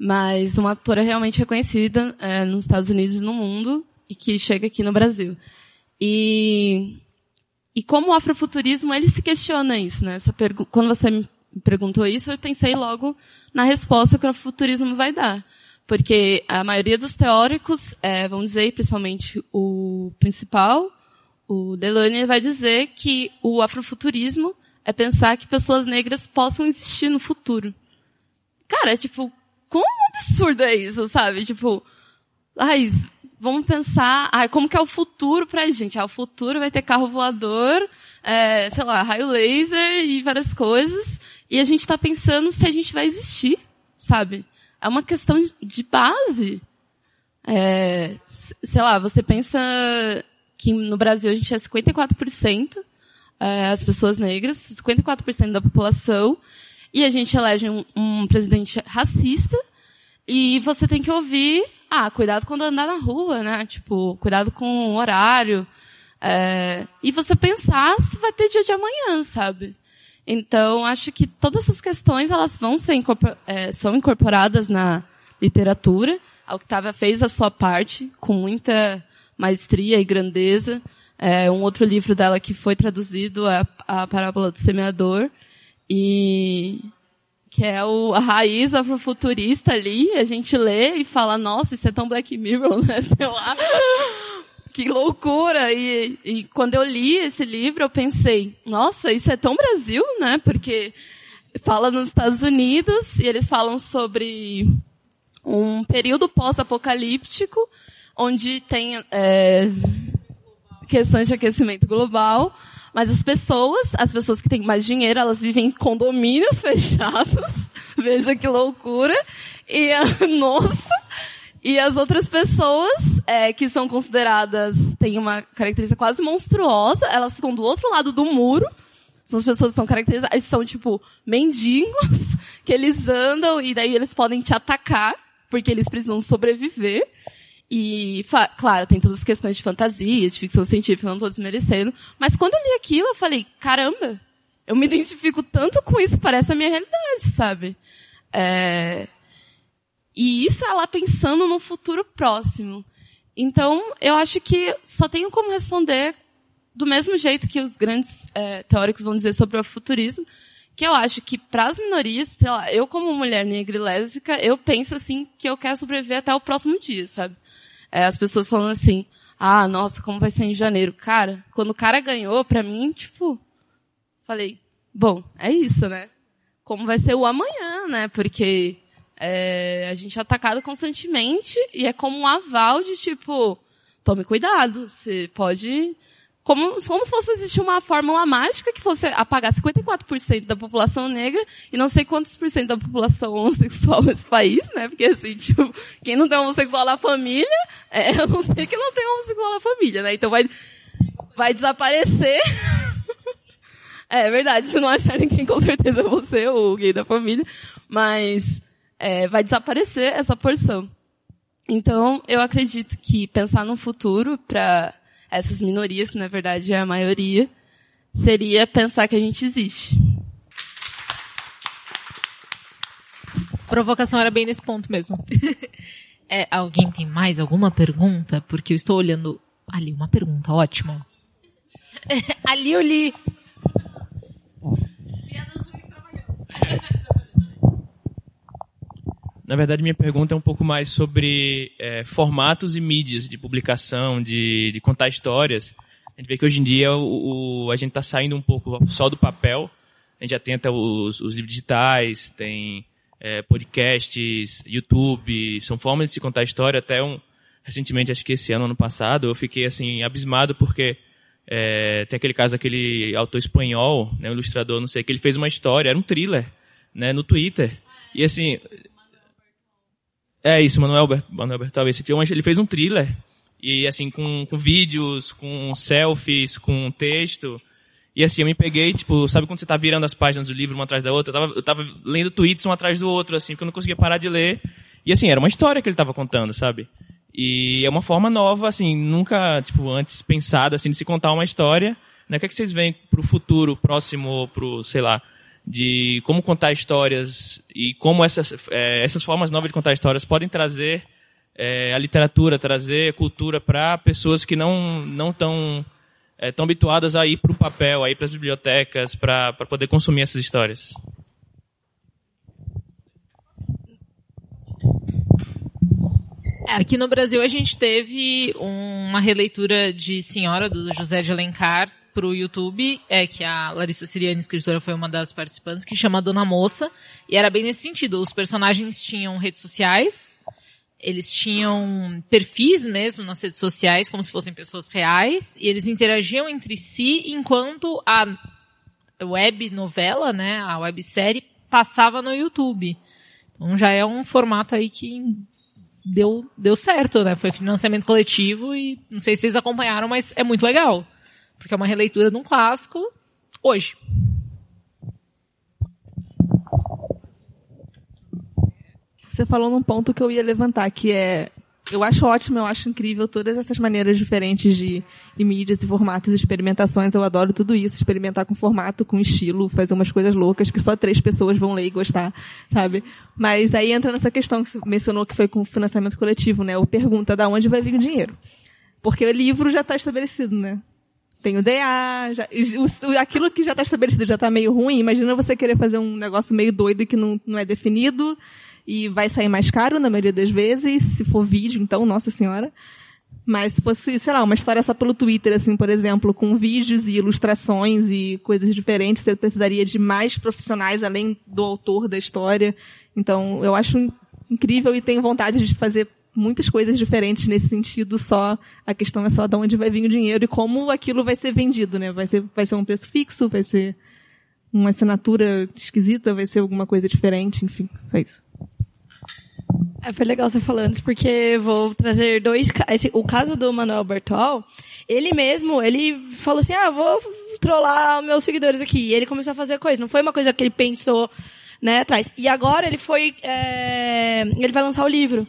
Mas uma autora realmente reconhecida é, nos Estados Unidos e no mundo e que chega aqui no Brasil. E, e como o afrofuturismo, ele se questiona isso, né? Quando você me perguntou isso, eu pensei logo na resposta que o afrofuturismo vai dar porque a maioria dos teóricos, é, vamos dizer, principalmente o principal, o Delany, vai dizer que o afrofuturismo é pensar que pessoas negras possam existir no futuro. Cara, é tipo, como absurdo é isso, sabe? Tipo, ai, vamos pensar, ai, como que é o futuro pra gente? Ah, o futuro vai ter carro voador, é, sei lá, raio laser e várias coisas, e a gente tá pensando se a gente vai existir, sabe? é uma questão de base. É, sei lá, você pensa que no Brasil a gente é 54% é, as pessoas negras, 54% da população, e a gente elege um, um, presidente racista, e você tem que ouvir, ah, cuidado quando andar na rua, né? Tipo, cuidado com o horário. É, e você pensar se vai ter dia de amanhã, sabe? Então, acho que todas essas questões elas vão ser incorpor é, são incorporadas na literatura. A Octavia fez a sua parte com muita maestria e grandeza. É, um outro livro dela que foi traduzido é a Parábola do Semeador e que é o, a raiz afrofuturista ali, a gente lê e fala, nossa, isso é tão Black Mirror, né? Sei lá que loucura! E, e quando eu li esse livro, eu pensei, nossa, isso é tão Brasil, né? Porque fala nos Estados Unidos e eles falam sobre um período pós-apocalíptico onde tem é, questões de aquecimento global, mas as pessoas, as pessoas que têm mais dinheiro, elas vivem em condomínios fechados. Veja que loucura! E nossa e as outras pessoas, é, que são consideradas, têm uma característica quase monstruosa, elas ficam do outro lado do muro. São as pessoas que são caracterizadas, são tipo mendigos, que eles andam e daí eles podem te atacar, porque eles precisam sobreviver. E, claro, tem todas as questões de fantasia, de ficção científica, não estou desmerecendo. Mas quando eu li aquilo, eu falei, caramba, eu me identifico tanto com isso, parece a minha realidade, sabe? É, e isso ela pensando no futuro próximo. Então, eu acho que só tenho como responder do mesmo jeito que os grandes é, teóricos vão dizer sobre o futurismo, que eu acho que para as minorias, sei lá, eu como mulher negra e lésbica, eu penso assim que eu quero sobreviver até o próximo dia, sabe? É, as pessoas falando assim, ah, nossa, como vai ser em janeiro? Cara, quando o cara ganhou, pra mim, tipo, falei, bom, é isso, né? Como vai ser o amanhã, né? Porque é, a gente é atacado constantemente e é como um aval de tipo, tome cuidado, você pode como, como se fosse existir uma fórmula mágica que fosse apagar 54% da população negra e não sei quantos por cento da população homossexual nesse país, né? Porque assim, tipo, quem não tem homossexual na família, é, eu não sei que não tem homossexual na família, né? Então vai, vai desaparecer. é verdade, se não achar ninguém, com certeza é você, o gay da família. Mas, é, vai desaparecer essa porção. Então, eu acredito que pensar no futuro para essas minorias, que na verdade é a maioria, seria pensar que a gente existe. provocação era bem nesse ponto mesmo. é, alguém tem mais alguma pergunta? Porque eu estou olhando ali uma pergunta, ótimo. ali eu li. Na verdade, minha pergunta é um pouco mais sobre é, formatos e mídias de publicação, de, de, contar histórias. A gente vê que hoje em dia o, o a gente está saindo um pouco só do papel. A gente já os, os livros digitais, tem é, podcasts, YouTube, são formas de se contar história. Até um, recentemente, acho que esse ano, ano passado, eu fiquei assim abismado porque é, tem aquele caso daquele autor espanhol, né, um ilustrador, não sei, que ele fez uma história, era um thriller, né, no Twitter. E assim, é isso, Manuel, Bert, Manuel esse filme, ele fez um thriller e assim com, com vídeos, com selfies, com texto. E assim, eu me peguei, tipo, sabe quando você tá virando as páginas do livro uma atrás da outra? Eu tava, eu tava lendo tweets um atrás do outro, assim, porque eu não conseguia parar de ler. E assim, era uma história que ele tava contando, sabe? E é uma forma nova, assim, nunca, tipo, antes pensada, assim, de se contar uma história. Né? O que, é que vocês veem pro futuro, próximo, pro, sei lá, de como contar histórias e como essas, é, essas formas novas de contar histórias podem trazer é, a literatura, trazer cultura para pessoas que não não é, tão habituadas a ir para o papel, a ir para as bibliotecas, para poder consumir essas histórias. É, aqui no Brasil a gente teve uma releitura de Senhora do José de Alencar para o YouTube, é que a Larissa Siriani, escritora, foi uma das participantes, que chama Dona Moça, e era bem nesse sentido. Os personagens tinham redes sociais, eles tinham perfis mesmo nas redes sociais, como se fossem pessoas reais, e eles interagiam entre si enquanto a web novela, né, a websérie, passava no YouTube. Então já é um formato aí que deu, deu certo, né? Foi financiamento coletivo e não sei se vocês acompanharam, mas é muito legal. Porque é uma releitura de um clássico hoje. Você falou num ponto que eu ia levantar, que é eu acho ótimo, eu acho incrível todas essas maneiras diferentes de, de mídias e formatos e experimentações. Eu adoro tudo isso, experimentar com formato, com estilo, fazer umas coisas loucas que só três pessoas vão ler e gostar, sabe? Mas aí entra nessa questão que você mencionou que foi com financiamento coletivo, né? O pergunta da onde vai vir o dinheiro. Porque o livro já está estabelecido, né? Tem o DA, já, o, aquilo que já está estabelecido já está meio ruim. Imagina você querer fazer um negócio meio doido que não, não é definido e vai sair mais caro na maioria das vezes, se for vídeo, então, nossa senhora. Mas se fosse, sei lá, uma história só pelo Twitter, assim, por exemplo, com vídeos e ilustrações e coisas diferentes, você precisaria de mais profissionais além do autor da história. Então, eu acho incrível e tenho vontade de fazer muitas coisas diferentes nesse sentido, só a questão é só de onde vai vir o dinheiro e como aquilo vai ser vendido, né? Vai ser, vai ser um preço fixo, vai ser uma assinatura esquisita, vai ser alguma coisa diferente, enfim, só isso. É, foi legal você falando isso, porque vou trazer dois esse, O caso do Manuel Bertol, ele mesmo, ele falou assim, ah, vou trollar meus seguidores aqui. E ele começou a fazer coisa. Não foi uma coisa que ele pensou, né, atrás. E agora ele foi, é, ele vai lançar o livro.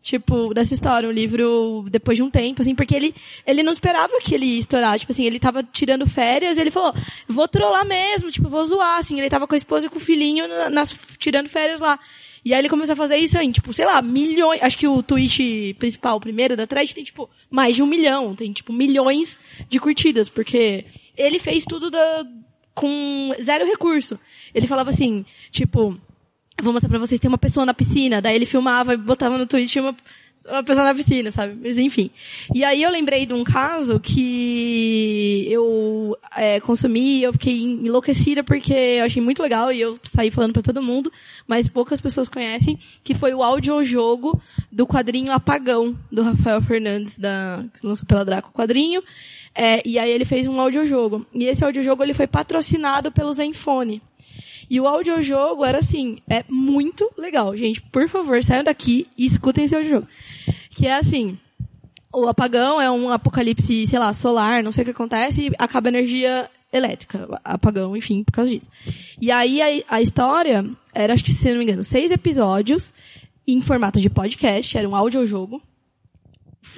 Tipo, dessa história, um livro depois de um tempo, assim, porque ele, ele não esperava que ele estourar. Tipo assim, ele tava tirando férias ele falou, vou trollar mesmo, tipo, vou zoar, assim. Ele tava com a esposa e com o filhinho nas, tirando férias lá. E aí ele começou a fazer isso em, tipo, sei lá, milhões. Acho que o tweet principal, o primeiro da thread, tem, tipo, mais de um milhão. Tem, tipo, milhões de curtidas, porque ele fez tudo da, com zero recurso. Ele falava assim, tipo, vou mostrar pra vocês, tem uma pessoa na piscina. Daí ele filmava e botava no tweet uma, uma pessoa na piscina, sabe? Mas enfim. E aí eu lembrei de um caso que eu é, consumi eu fiquei enlouquecida porque eu achei muito legal e eu saí falando para todo mundo, mas poucas pessoas conhecem, que foi o audiojogo do quadrinho Apagão, do Rafael Fernandes, da, que lançou pela Draco Quadrinho. É, e aí ele fez um audiojogo. E esse audiojogo ele foi patrocinado pelo Zenfone. E o audiojogo era assim, é muito legal. Gente, por favor, saiam daqui e escutem esse audiojogo. Que é assim, o apagão é um apocalipse, sei lá, solar, não sei o que acontece, e acaba a energia elétrica, apagão, enfim, por causa disso. E aí a, a história era, acho que se não me engano, seis episódios em formato de podcast, era um audiojogo,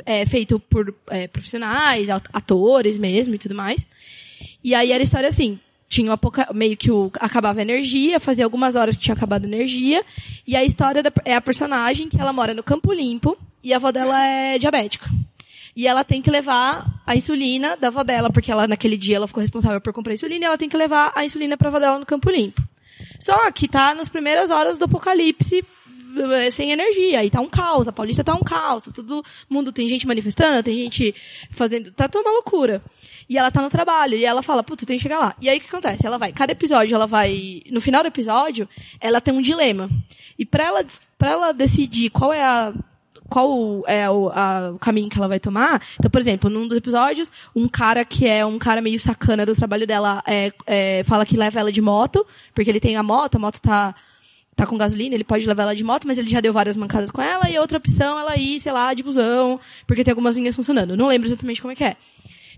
é, feito por é, profissionais, atores mesmo e tudo mais. E aí era a história assim, tinha um meio que o, acabava a energia, fazia algumas horas que tinha acabado a energia, e a história da, é a personagem que ela mora no Campo Limpo, e a avó dela é diabética. E ela tem que levar a insulina da avó dela, porque ela, naquele dia, ela ficou responsável por comprar insulina, e ela tem que levar a insulina pra avó dela no Campo Limpo. Só que tá nas primeiras horas do apocalipse, sem energia, e tá um caos, a Paulista tá um caos, tá todo mundo, tem gente manifestando, tem gente fazendo, tá toda uma loucura. E ela tá no trabalho, e ela fala, putz, tem que chegar lá. E aí o que acontece? Ela vai, cada episódio, ela vai, no final do episódio, ela tem um dilema. E pra ela, pra ela decidir qual é a qual é o, a- o caminho que ela vai tomar. Então, por exemplo, num dos episódios, um cara que é um cara meio sacana do trabalho dela é, é, fala que leva ela de moto, porque ele tem a moto, a moto tá tá com gasolina, ele pode levar ela de moto, mas ele já deu várias mancadas com ela, e a outra opção ela ir, sei lá, de busão, porque tem algumas linhas funcionando. Não lembro exatamente como é que é.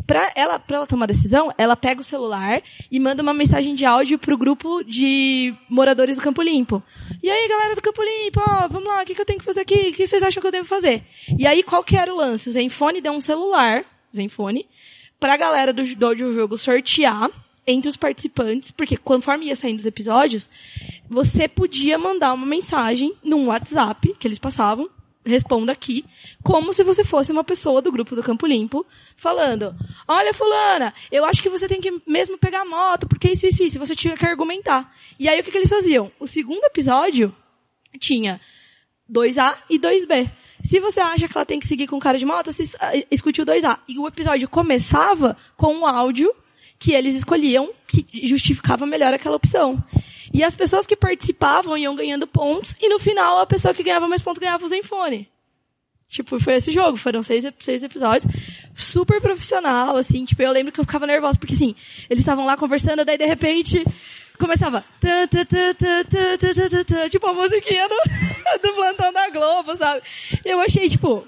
Pra ela, pra ela tomar decisão, ela pega o celular e manda uma mensagem de áudio pro grupo de moradores do Campo Limpo. E aí, galera do Campo Limpo, ó, vamos lá, o que, que eu tenho que fazer aqui? O que vocês acham que eu devo fazer? E aí, qual que era o lance? O Zenfone deu um celular, Zenfone, pra galera do, do audiojogo sortear entre os participantes, porque conforme ia saindo os episódios, você podia mandar uma mensagem num WhatsApp que eles passavam, responda aqui, como se você fosse uma pessoa do grupo do Campo Limpo, falando, olha fulana, eu acho que você tem que mesmo pegar a moto, porque isso, isso, isso, você tinha que argumentar. E aí o que, que eles faziam? O segundo episódio tinha 2A e 2B. Se você acha que ela tem que seguir com cara de moto, você ah, escute o 2A. E o episódio começava com um áudio que eles escolhiam que justificava melhor aquela opção. E as pessoas que participavam iam ganhando pontos e no final a pessoa que ganhava mais pontos ganhava o Zenfone. Tipo, foi esse jogo, foram seis, seis episódios, super profissional, assim, tipo, eu lembro que eu ficava nervosa, porque assim, eles estavam lá conversando, daí de repente, começava, tã, tã, tã, tipo, a musiquinha do, do plantão da Globo, sabe? Eu achei, tipo,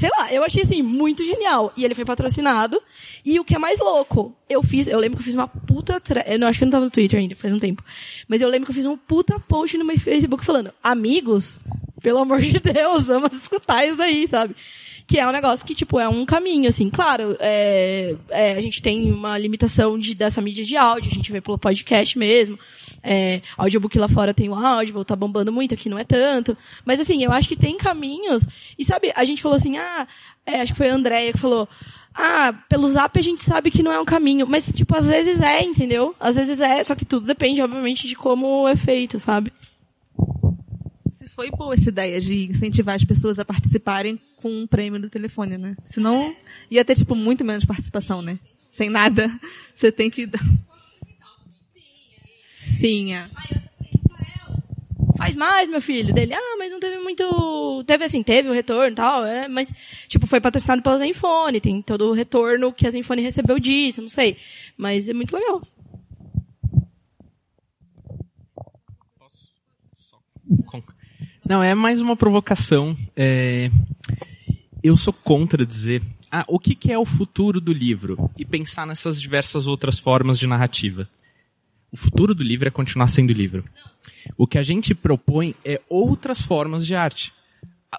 sei lá, eu achei assim, muito genial. E ele foi patrocinado. E o que é mais louco, eu fiz, eu lembro que eu fiz uma puta, tra- eu não acho que eu não tava no Twitter ainda, faz um tempo. Mas eu lembro que eu fiz um puta post no meu Facebook falando, amigos, pelo amor de Deus, vamos escutar isso aí, sabe? Que é um negócio que, tipo, é um caminho, assim. Claro, é, é, a gente tem uma limitação de, dessa mídia de áudio, a gente vê pelo podcast mesmo. É, audiobook lá fora tem o áudio, tá bombando muito, aqui não é tanto. Mas assim, eu acho que tem caminhos. E sabe, a gente falou assim, ah, é, acho que foi a Andrea que falou, ah, pelo zap a gente sabe que não é um caminho. Mas, tipo, às vezes é, entendeu? Às vezes é, só que tudo depende, obviamente, de como é feito, sabe? Foi boa essa ideia de incentivar as pessoas a participarem com um prêmio do telefone, né? Senão ia ter, tipo, muito menos participação, né? Sem nada. Você tem que. Sim, é. Faz mais, meu filho. Dele, ah, mas não teve muito. Teve assim, teve o retorno e tal, é, mas, tipo, foi patrocinado pela Zenfone, tem todo o retorno que a Zenfone recebeu disso, não sei. Mas é muito legal. Não, é mais uma provocação. É, Eu sou contra dizer ah, o que, que é o futuro do livro e pensar nessas diversas outras formas de narrativa. O futuro do livro é continuar sendo livro. O que a gente propõe é outras formas de arte.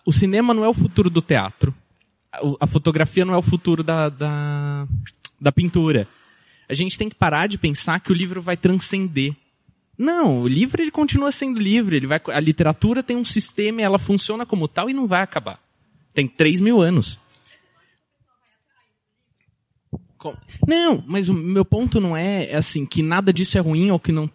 O cinema não é o futuro do teatro. A- fotografia não é o futuro da, da, da pintura. A gente tem que parar de pensar que o livro vai transcender. Não, o livro ele continua sendo livre. Ele vai, a literatura tem um sistema, ela funciona como tal e não vai acabar. Tem 3 mil anos. Não, mas o meu ponto não é é assim que nada disso é ruim ou que não.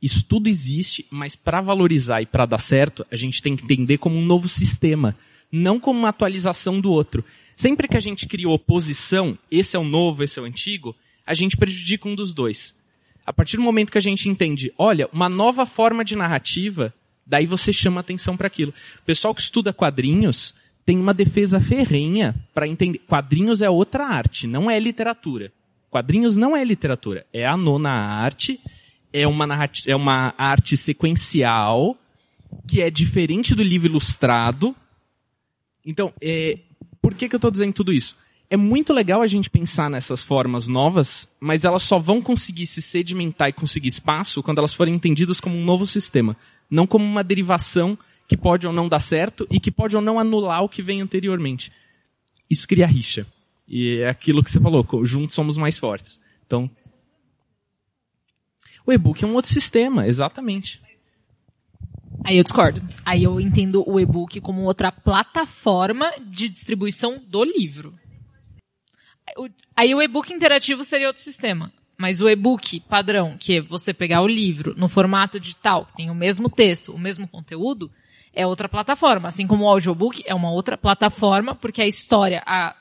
Isso tudo existe, mas para valorizar e para dar certo, a gente tem que entender como um novo sistema, não como uma atualização do outro. Sempre que a gente cria oposição, esse é o novo, esse é o antigo, a gente prejudica um dos dois. A partir do momento que a gente entende, olha, uma nova forma de narrativa, daí você chama atenção para aquilo. O pessoal que estuda quadrinhos tem uma defesa ferrenha para entender. Quadrinhos é outra arte, não é literatura. Quadrinhos não é literatura, é a nona arte, é uma, é uma arte sequencial que é diferente do livro ilustrado. Então, é, por que, que eu estou dizendo tudo isso? É muito legal a gente pensar nessas formas novas, mas elas só vão conseguir se sedimentar e conseguir espaço quando elas forem entendidas como um novo sistema, não como uma derivação que pode ou não dar certo e que pode ou não anular o que vem anteriormente. Isso cria rixa. E é aquilo que você falou, juntos somos mais fortes. Então, o e-book é um outro sistema, exatamente. Aí eu discordo. Aí eu entendo o e-book como outra plataforma de distribuição do livro. Aí o e-book interativo seria outro sistema. Mas o e-book padrão, que é você pegar o livro no formato digital, que tem o mesmo texto, o mesmo conteúdo, é outra plataforma. Assim como o audiobook é uma outra plataforma, porque a história, a...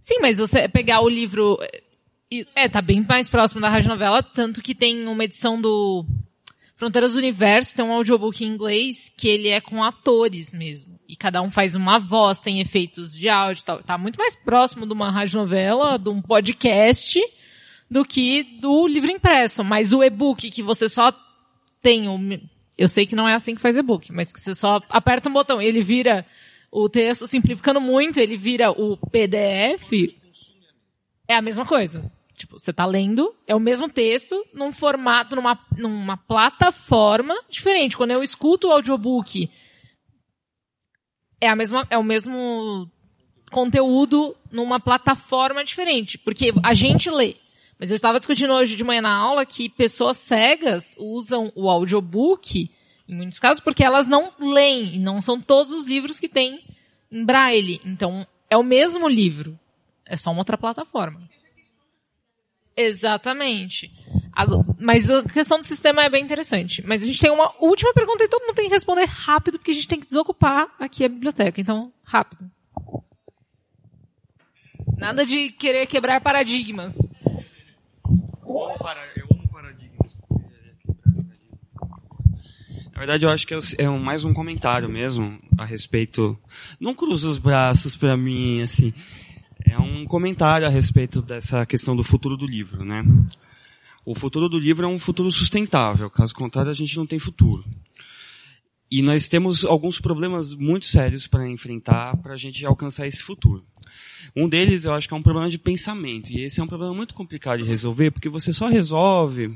Sim, mas você pegar o livro... e- É, tá bem mais próximo da radionovela, tanto que tem uma edição do Fronteiras do Universo tem um audiobook em inglês que ele é com atores mesmo. E cada um faz uma voz, tem efeitos de áudio e tal. Tá muito mais próximo de uma radionovela, de um podcast, do que do livro impresso. Mas o e-book que você só tem o... Eu sei que não é assim que faz e-book, mas que você só aperta um botão e ele vira o texto, simplificando muito, ele vira o PDF. É a mesma coisa. Tipo, você tá lendo, é o mesmo texto, num formato, numa, numa plataforma diferente. Quando eu escuto o audiobook, é, a mesma, é o mesmo conteúdo numa plataforma diferente. Porque a gente lê. Mas eu estava discutindo hoje de manhã na aula que pessoas cegas usam o audiobook, em muitos casos, porque elas não leem, não são todos os livros que tem em braille. Então, é o mesmo livro. É só uma outra plataforma. Exatamente. Mas a questão do sistema é bem interessante. Mas a gente tem uma última pergunta e todo mundo tem que responder rápido, porque a gente tem que desocupar aqui a biblioteca. Então, rápido. Nada de querer quebrar paradigmas. Eu amo paradigmas. Na verdade, eu acho que é mais um comentário mesmo a respeito. Não cruza os braços para mim, assim é um comentário a respeito dessa questão do futuro do livro, né? O futuro do livro é um futuro sustentável, caso contrário a gente não tem futuro. E nós temos alguns problemas muito sérios para enfrentar para a gente alcançar esse futuro. Um deles eu acho que é um problema de pensamento, e esse é um problema muito complicado de resolver, porque você só resolve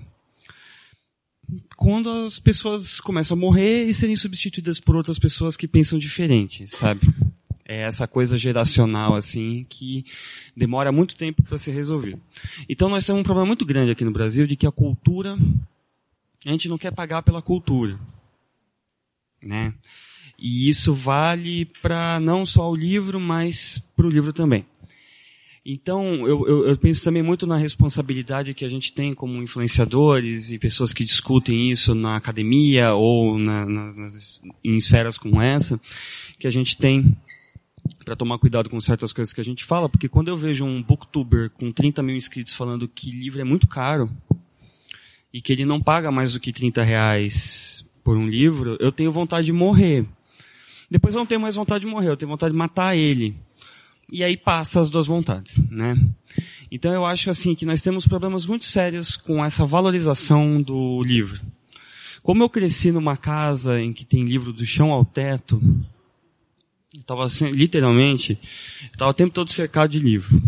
quando as pessoas começam a morrer e serem substituídas por outras pessoas que pensam diferente, sabe? é essa coisa geracional assim que demora muito tempo para ser resolvido. Então nós temos um problema muito grande aqui no Brasil de que a cultura a gente não quer pagar pela cultura, né? E isso vale para não só o livro, mas para o livro também. Então, eu, eu, eu, penso também muito na responsabilidade que a gente tem como influenciadores e pessoas que discutem isso na academia ou na, nas, em esferas como essa, que a gente tem para tomar cuidado com certas coisas que a gente fala, porque quando eu vejo um booktuber com 30 mil inscritos falando que livro é muito caro e que ele não paga mais do que 30 reais por um livro, eu tenho vontade de morrer. Depois eu não tenho mais vontade de morrer, eu tenho vontade de matar ele. E aí passa as duas vontades, né? Então eu acho assim que nós temos problemas muito sérios com essa valorização do livro. Como eu cresci numa casa em que tem livro do chão ao teto, Estava assim, literalmente, estava o tempo todo cercado de livro.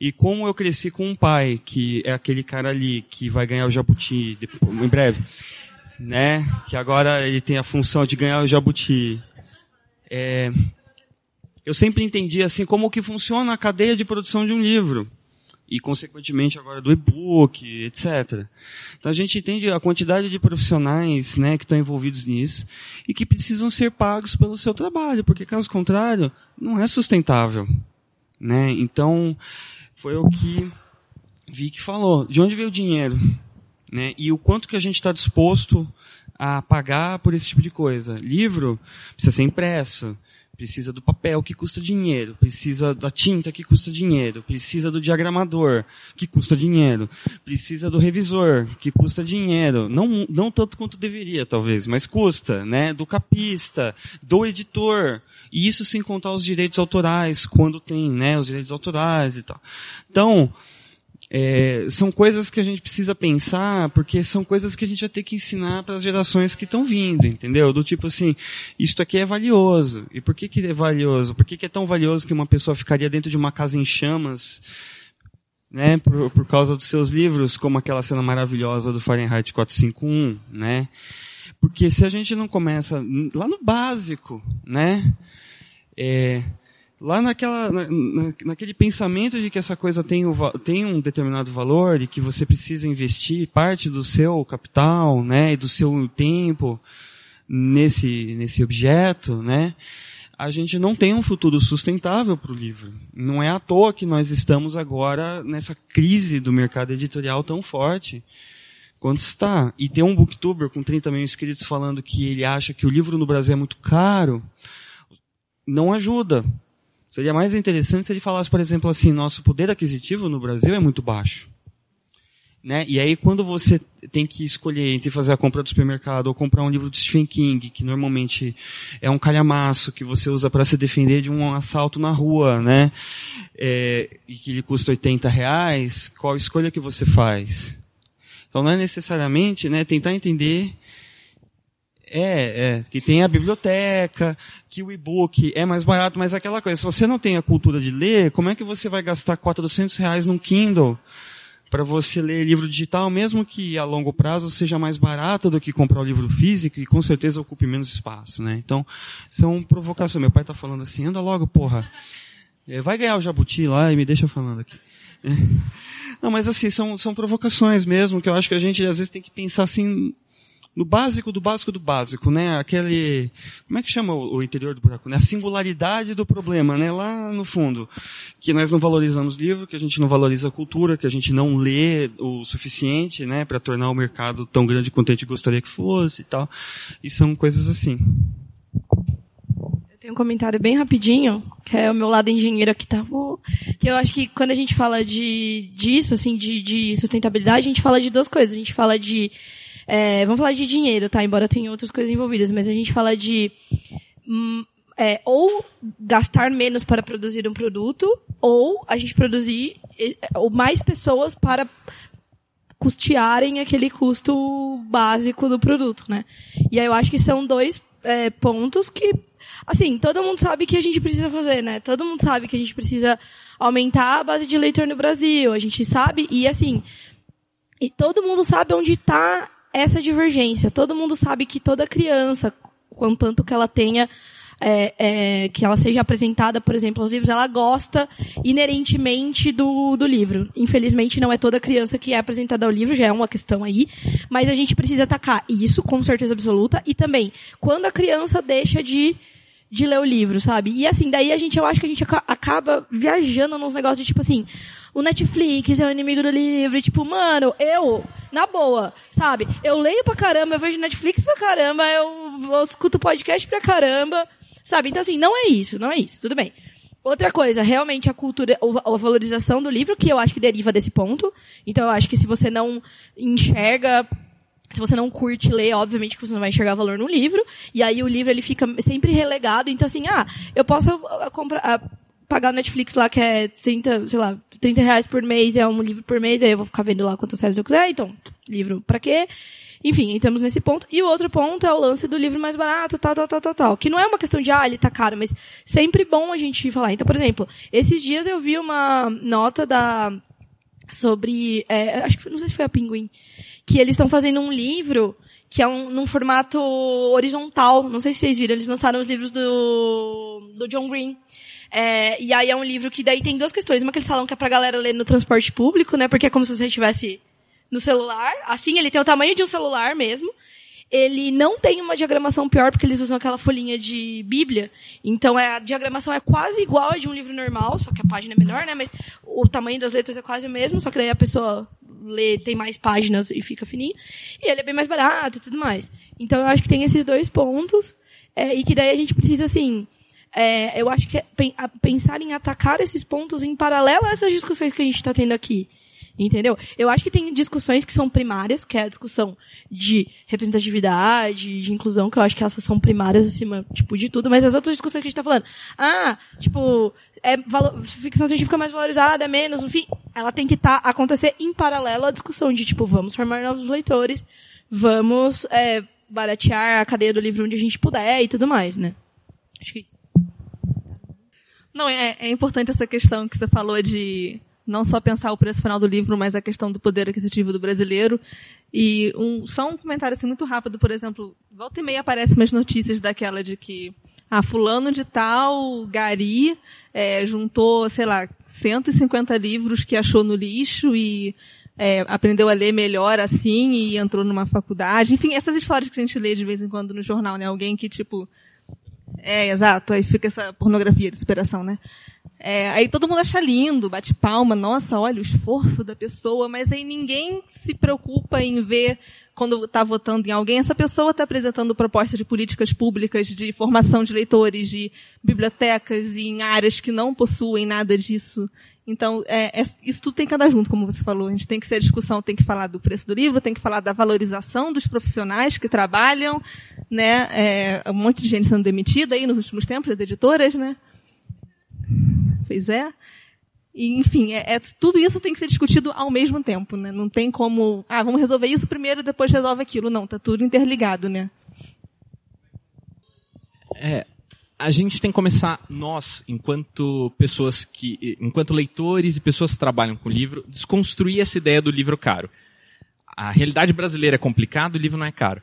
E como eu cresci com um pai, que é aquele cara ali que vai ganhar o jabuti em breve, né? Que agora ele tem a função de ganhar o jabuti. É, eu sempre entendi assim como que funciona a cadeia de produção de um livro e consequentemente agora do e-book, etc. Então a gente entende a quantidade de profissionais, né, que estão envolvidos nisso e que precisam ser pagos pelo seu trabalho, porque caso contrário não é sustentável, né? Então foi o que Vic falou. De onde veio o dinheiro, né? E o quanto que a gente está disposto a pagar por esse tipo de coisa? Livro precisa ser impresso precisa do papel que custa dinheiro, precisa da tinta que custa dinheiro, precisa do diagramador que custa dinheiro, precisa do revisor que custa dinheiro, não não tanto quanto deveria talvez, mas custa, né? Do capista, do editor e isso sem contar os direitos autorais quando tem, né? Os direitos autorais e tal. Então é, são coisas que a gente precisa pensar, porque são coisas que a gente vai ter que ensinar para as gerações que estão vindo, entendeu? Do tipo assim, isto aqui é valioso. E por que, que é valioso? Por que, que é tão valioso que uma pessoa ficaria dentro de uma casa em chamas, né, por, por causa dos seus livros, como aquela cena maravilhosa do Fahrenheit 451, né? Porque se a gente não começa lá no básico, né, é, lá naquela, na, naquele pensamento de que essa coisa tem, o, tem um determinado valor e que você precisa investir parte do seu capital, né, e do seu tempo nesse, nesse objeto, né, a gente não tem um futuro sustentável para o livro. Não é à toa que nós estamos agora nessa crise do mercado editorial tão forte quanto está. E tem um booktuber com 30 mil inscritos falando que ele acha que o livro no Brasil é muito caro, não ajuda. Seria mais interessante se ele falasse, por exemplo, assim, nosso poder aquisitivo no Brasil é muito baixo. Né? E aí quando você tem que escolher entre fazer a compra do supermercado ou comprar um livro de Stephen King, que normalmente é um calhamaço que você usa para se defender de um assalto na rua, né? É, e que ele custa 80 reais, qual escolha que você faz? Então não é necessariamente, né, tentar entender é, é, que tem a biblioteca, que o e-book é mais barato, mas é aquela coisa, se você não tem a cultura de ler, como é que você vai gastar 400 reais num Kindle? para você ler livro digital, mesmo que a longo prazo seja mais barato do que comprar o livro físico e com certeza ocupe menos espaço, né? Então, são provocações. Meu pai tá falando assim, anda logo, porra. É, vai ganhar o jabuti lá e me deixa falando aqui. Não, mas assim, são, são provocações mesmo, que eu acho que a gente às vezes tem que pensar assim, no básico do básico do básico, né? Aquele, como é que chama o, interior do buraco? Né? A singularidade do problema, né? Lá no fundo, que nós não valorizamos livro, que a gente não valoriza a cultura, que a gente não lê o suficiente, né? Para tornar o mercado tão grande quanto a gente gostaria que fosse e tal. E são coisas assim. Eu tenho um comentário bem rapidinho, que é o meu lado engenheiro aqui, tá? Que eu acho que quando a gente fala de, disso, assim, de, de sustentabilidade, a gente fala de duas coisas. A gente fala de é, vamos falar de dinheiro, tá? Embora tenha outras coisas envolvidas, mas a gente fala de hum, é, ou gastar menos para produzir um produto, ou a gente produzir ou mais pessoas para custearem aquele custo básico do produto, né? E aí eu acho que são dois é, pontos que, assim, todo mundo sabe que a gente precisa fazer, né? Todo mundo sabe que a gente precisa aumentar a base de leitor no Brasil, a gente sabe, e assim, e todo mundo sabe onde está essa divergência. Todo mundo sabe que toda criança, contanto que ela tenha é, é, que ela seja apresentada, por exemplo, aos livros, ela gosta inerentemente do, do livro. Infelizmente, não é toda criança que é apresentada ao livro, já é uma questão aí, mas a gente precisa atacar isso com certeza absoluta e também quando a criança deixa de de ler o livro, sabe? E assim, daí a gente, eu acho que a gente acaba viajando nos negócios de tipo assim, o Netflix é o inimigo do livro, e, tipo, mano, eu, na boa, sabe? Eu leio pra caramba, eu vejo Netflix pra caramba, eu, eu escuto podcast pra caramba, sabe? Então assim, não é isso, não é isso, tudo bem. Outra coisa, realmente a cultura, a valorização do livro, que eu acho que deriva desse ponto. Então eu acho que se você não enxerga se você não curte ler, obviamente que você não vai enxergar valor no livro, e aí o livro ele fica sempre relegado, então assim, ah, eu posso ah, comprar, ah, pagar o Netflix lá que é 30, sei lá, 30 reais por mês, é um livro por mês, aí eu vou ficar vendo lá quantas séries eu quiser, então, livro pra quê? Enfim, entramos nesse ponto. E o outro ponto é o lance do livro mais barato, tal, tal, tal, tal, tal. Que não é uma questão de, ah, ele tá caro, mas sempre bom a gente falar. Então, por exemplo, esses dias eu vi uma nota da, sobre, é, acho que não sei se foi a Pinguim, que eles estão fazendo um livro que é um, num formato horizontal. Não sei se vocês viram, eles lançaram os livros do, do John Green. É, e aí é um livro que daí tem duas questões. Uma que eles falam que é pra galera ler no transporte público, né? Porque é como se você estivesse no celular. Assim, ele tem o tamanho de um celular mesmo ele não tem uma diagramação pior porque eles usam aquela folhinha de Bíblia. Então é, a diagramação é quase igual a de um livro normal, só que a página é menor, né? Mas o tamanho das letras é quase o mesmo, só que daí a pessoa lê, tem mais páginas e fica fininho. E ele é bem mais barato e tudo mais. Então eu acho que tem esses dois pontos, é, e que daí a gente precisa, assim, é, eu acho que é, pensar em atacar esses pontos em paralelo a essas discussões que a gente está tendo aqui. Entendeu? Eu acho que tem discussões que são primárias, que é a discussão de representatividade, de inclusão, que eu acho que essas são primárias acima, tipo, de tudo, mas as outras discussões que a gente tá falando, ah, tipo, é valor, ficção científica mais valorizada, é menos, enfim, ela tem que tá, acontecer em paralelo à discussão de, tipo, vamos formar novos leitores, vamos, é, baratear a cadeia do livro onde a gente puder e tudo mais, né? Acho que é isso. Não, é, é importante essa questão que você falou de não só pensar o preço final do livro, mas a questão do poder aquisitivo do brasileiro. E um, só um comentário assim muito rápido, por exemplo, volta e meia aparecem umas notícias daquela de que ah, fulano de tal, Gari, é, juntou, sei lá, 150 livros que achou no lixo e é, aprendeu a ler melhor assim e entrou numa faculdade. Enfim, essas histórias que a gente lê de vez em quando no jornal, né? Alguém que, tipo, é, exato, aí fica essa pornografia de inspiração, né? É, aí todo mundo acha lindo, bate palma, nossa, olha o esforço da pessoa, mas aí ninguém se preocupa em ver quando está votando em alguém, essa pessoa está apresentando propostas de políticas públicas, de formação de leitores, de bibliotecas em áreas que não possuem nada disso. Então, é, é, isso tudo tem que andar junto, como você falou. A gente tem que ser discussão, tem que falar do preço do livro, tem que falar da valorização dos profissionais que trabalham, né? É, um monte de gente sendo demitida aí nos últimos tempos, as editoras, né? Pois é. E, enfim, é, é, tudo isso tem que ser discutido ao mesmo tempo, né? Não tem como, ah, vamos resolver isso primeiro, depois resolve aquilo. Não, tá tudo interligado, né? É, a gente tem que começar, nós, enquanto pessoas que, enquanto leitores e pessoas que trabalham com livro, desconstruir essa ideia do livro caro. A realidade brasileira é complicada, o livro não é caro.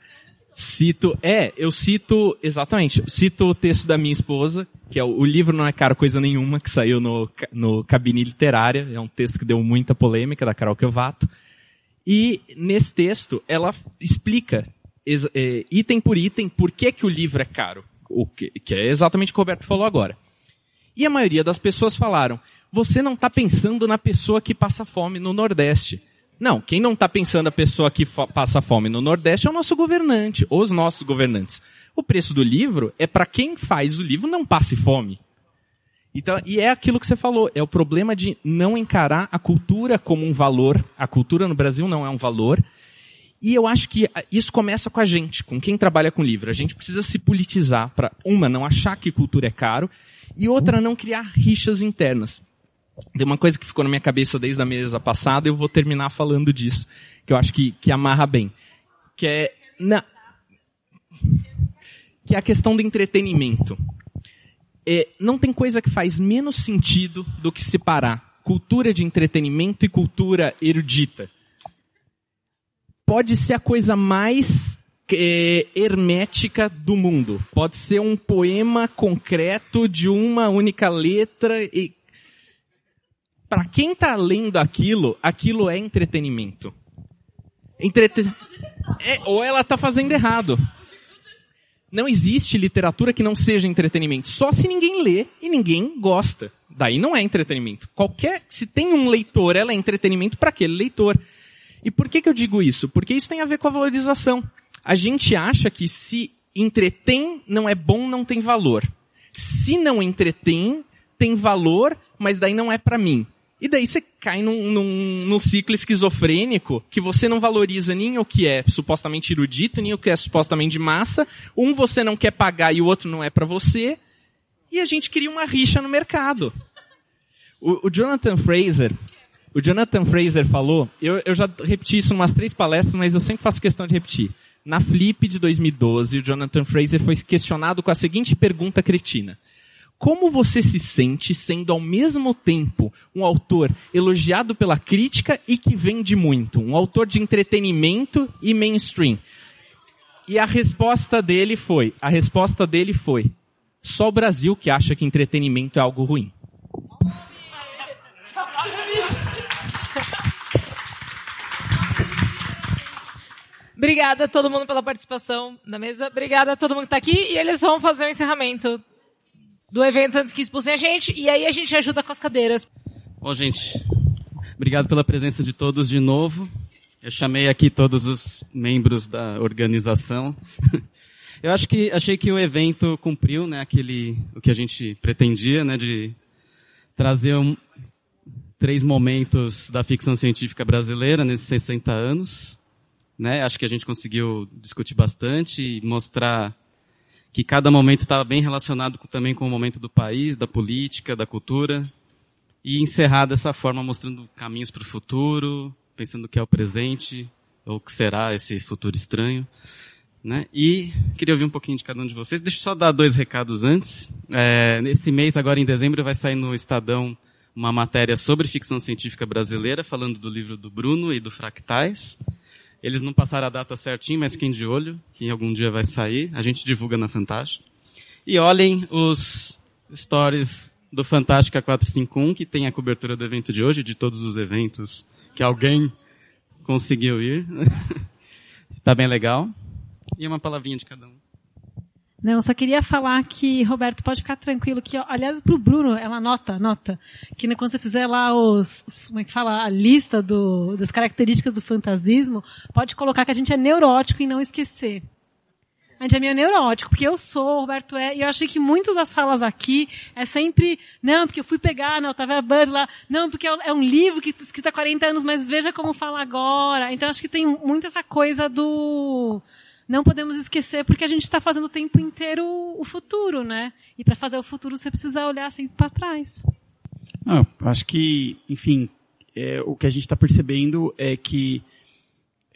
Cito, é, eu cito, exatamente, cito o texto da minha esposa, que é o, o livro não é caro coisa nenhuma, que saiu no, no Cabine Literária, é um texto que deu muita polêmica, da Carol Quevato. E nesse texto, ela explica, é, item por item, por que que o livro é caro. O que, que é exatamente o que o Roberto falou agora. E a maioria das pessoas falaram, você não está pensando na pessoa que passa fome no Nordeste. Não, quem não está pensando a pessoa que passa fome no Nordeste é o nosso governante, os nossos governantes. O preço do livro é para quem faz o livro não passe fome. Então, e é aquilo que você falou, é o problema de não encarar a cultura como um valor. A cultura no Brasil não é um valor. E eu acho que isso começa com a gente, com quem trabalha com livro. A gente precisa se politizar para, uma, não achar que cultura é caro, e outra, não criar rixas internas. Tem uma coisa que ficou na minha cabeça desde a mesa passada, eu vou terminar falando disso, que eu acho que, que amarra bem. Que é, na, que é a questão do entretenimento. É, não tem coisa que faz menos sentido do que separar cultura de entretenimento e cultura erudita. Pode ser a coisa mais é, hermética do mundo. Pode ser um poema concreto de uma única letra e para quem está lendo aquilo, aquilo é entretenimento. Entreten... É, ou ela está fazendo errado. Não existe literatura que não seja entretenimento. Só se ninguém lê e ninguém gosta. Daí não é entretenimento. Qualquer, se tem um leitor, ela é entretenimento para aquele leitor. E por que, que eu digo isso? Porque isso tem a ver com a valorização. A gente acha que se entretém não é bom, não tem valor. Se não entretém, tem valor, mas daí não é para mim. E daí você cai num, num, num, ciclo esquizofrênico que você não valoriza nem o que é supostamente erudito, nem o que é supostamente de massa. Um você não quer pagar e o outro não é para você. E a gente cria uma rixa no mercado. O, o, Jonathan Fraser, o Jonathan Fraser falou, eu, eu já repeti isso em umas três palestras, mas eu sempre faço questão de repetir. Na Flip de 2012, o Jonathan Fraser foi questionado com a seguinte pergunta cretina como você se sente sendo ao mesmo tempo um autor elogiado pela crítica e que vende muito, um autor de entretenimento e mainstream. E a resposta dele foi, a resposta dele foi, só o Brasil que acha que entretenimento é algo ruim. Obrigada a todo mundo pela participação na mesa. Obrigada a todo mundo que está aqui. E eles vão fazer o encerramento do evento antes que expulsem a gente, e aí a gente ajuda com as cadeiras. Bom, gente, obrigado pela presença de todos de novo. Eu chamei aqui todos os membros da organização. Eu acho que achei que o evento cumpriu, né, aquele o que a gente pretendia, né, de trazer um, três momentos da ficção científica brasileira nesses 60 anos, né? Acho que a gente conseguiu discutir bastante e mostrar que cada momento estava bem relacionado com, também com o momento do país, da política, da cultura, e encerrar dessa forma mostrando caminhos para o futuro, pensando o que é o presente, ou o que será esse futuro estranho. Né? E queria ouvir um pouquinho de cada um de vocês. Deixa eu só dar dois recados antes. É, nesse mês, agora em dezembro, vai sair no Estadão uma matéria sobre ficção científica brasileira, falando do livro do Bruno e do Fractais. Eles não passaram a data certinho, mas fiquem de olho, que algum dia vai sair. A gente divulga na Fantástica. E olhem os stories do Fantástica 451, que tem a cobertura do evento de hoje, de todos os eventos que alguém conseguiu ir. tá bem legal. E uma palavrinha de cada um. Não, só queria falar que, Roberto, pode ficar tranquilo que, ó, aliás, pro Bruno, é uma nota, nota, que né, quando você fizer lá os, os, como é que fala, a lista do, das características do fantasismo, pode colocar que a gente é neurótico e não esquecer. A gente é meio neurótico, porque eu sou, o Roberto é, e eu achei que muitas das falas aqui é sempre, não, porque eu fui pegar na Otávia Bud lá, não, porque é um livro que escrito há 40 anos, mas veja como fala agora. Então acho que tem muito essa coisa do, não podemos esquecer porque a gente está fazendo o tempo inteiro o futuro, né? E para fazer o futuro você precisa olhar sempre para trás. Não, acho que, enfim, é, o que a gente está percebendo é que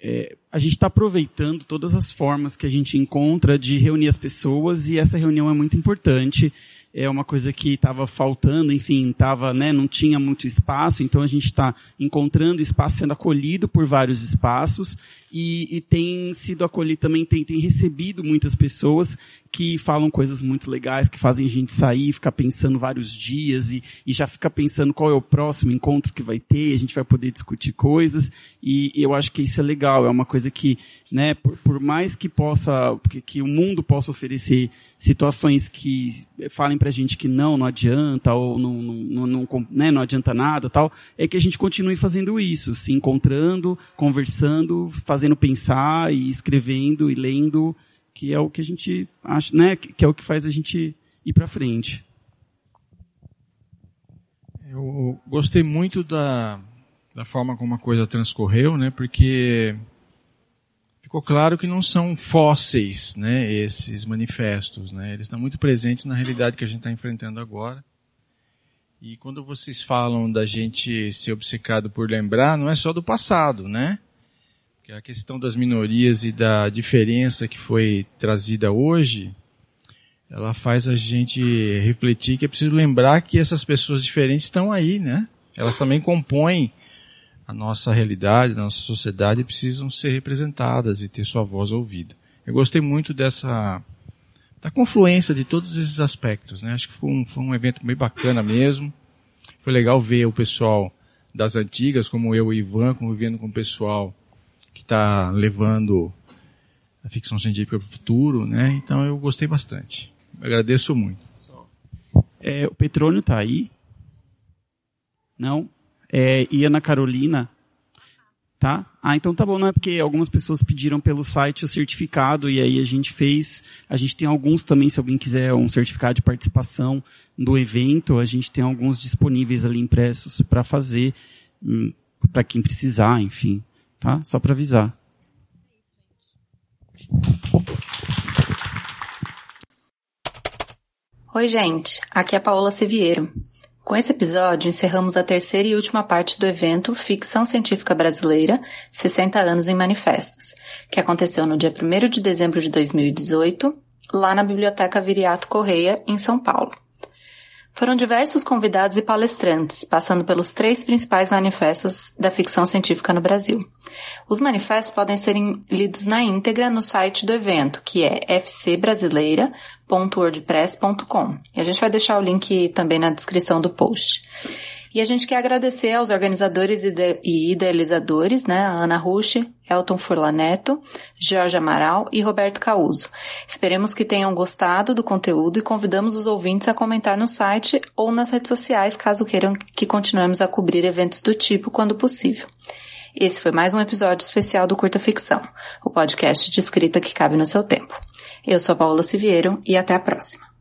é, a gente está aproveitando todas as formas que a gente encontra de reunir as pessoas e essa reunião é muito importante é uma coisa que estava faltando, enfim, tava, né, não tinha muito espaço, então a gente está encontrando espaço, sendo acolhido por vários espaços e, e tem sido acolhido também, tem, tem recebido muitas pessoas que falam coisas muito legais, que fazem a gente sair, ficar pensando vários dias e, e já fica pensando qual é o próximo encontro que vai ter, a gente vai poder discutir coisas. E, e eu acho que isso é legal, é uma coisa que, né, por, por mais que possa, que, que o mundo possa oferecer situações que falem pra gente que não, não adianta, ou não, não, não, não, né, não adianta nada tal, é que a gente continue fazendo isso, se encontrando, conversando, fazendo pensar e escrevendo e lendo, que é o que a gente acha, né, que é o que faz a gente ir para frente. Eu gostei muito da, da forma como a coisa transcorreu, né, porque ficou claro que não são fósseis, né, esses manifestos, né, eles estão muito presentes na realidade que a gente está enfrentando agora. E quando vocês falam da gente ser obcecado por lembrar, não é só do passado, né? Que a questão das minorias e da diferença que foi trazida hoje, ela faz a gente refletir que é preciso lembrar que essas pessoas diferentes estão aí, né? Elas também compõem a nossa realidade, a nossa sociedade precisam ser representadas e ter sua voz ouvida. Eu gostei muito dessa da confluência de todos esses aspectos, né? Acho que foi um, foi um evento bem bacana mesmo. Foi legal ver o pessoal das antigas, como eu e o Ivan, convivendo com o pessoal está levando a ficção científica para o futuro, né? Então eu gostei bastante. agradeço muito. É, o Petrônio está aí? Não? é, e Ana Carolina, tá? Ah, então tá bom, não é porque algumas pessoas pediram pelo site o certificado e aí a gente fez, a gente tem alguns também, se alguém quiser um certificado de participação do evento, a gente tem alguns disponíveis ali impressos para fazer, hum, para quem precisar, enfim, tá? Só para avisar. Oi, gente. Aqui é a Paola Seviero. Com esse episódio, encerramos a terceira e última parte do evento Ficção Científica Brasileira 60 anos em Manifestos, que aconteceu no dia 1 de dezembro de 2018, lá na Biblioteca Viriato Correia, em São Paulo. Foram diversos convidados e palestrantes, passando pelos três principais manifestos da ficção científica no Brasil. Os manifestos podem ser lidos na íntegra no site do evento, que é fcbrasileira.wordpress.com. E a gente vai deixar o link também na descrição do post. E a gente quer agradecer aos organizadores e idealizadores, né, Ana Rushi, Elton Furlaneto, Jorge Amaral e Roberto Causo. Esperemos que tenham gostado do conteúdo e convidamos os ouvintes a comentar no site ou nas redes sociais caso queiram que continuemos a cobrir eventos do tipo quando possível. Esse foi mais um episódio especial do Curta Ficção, o podcast de escrita que cabe no seu tempo. Eu sou a Paula Siviero e até a próxima.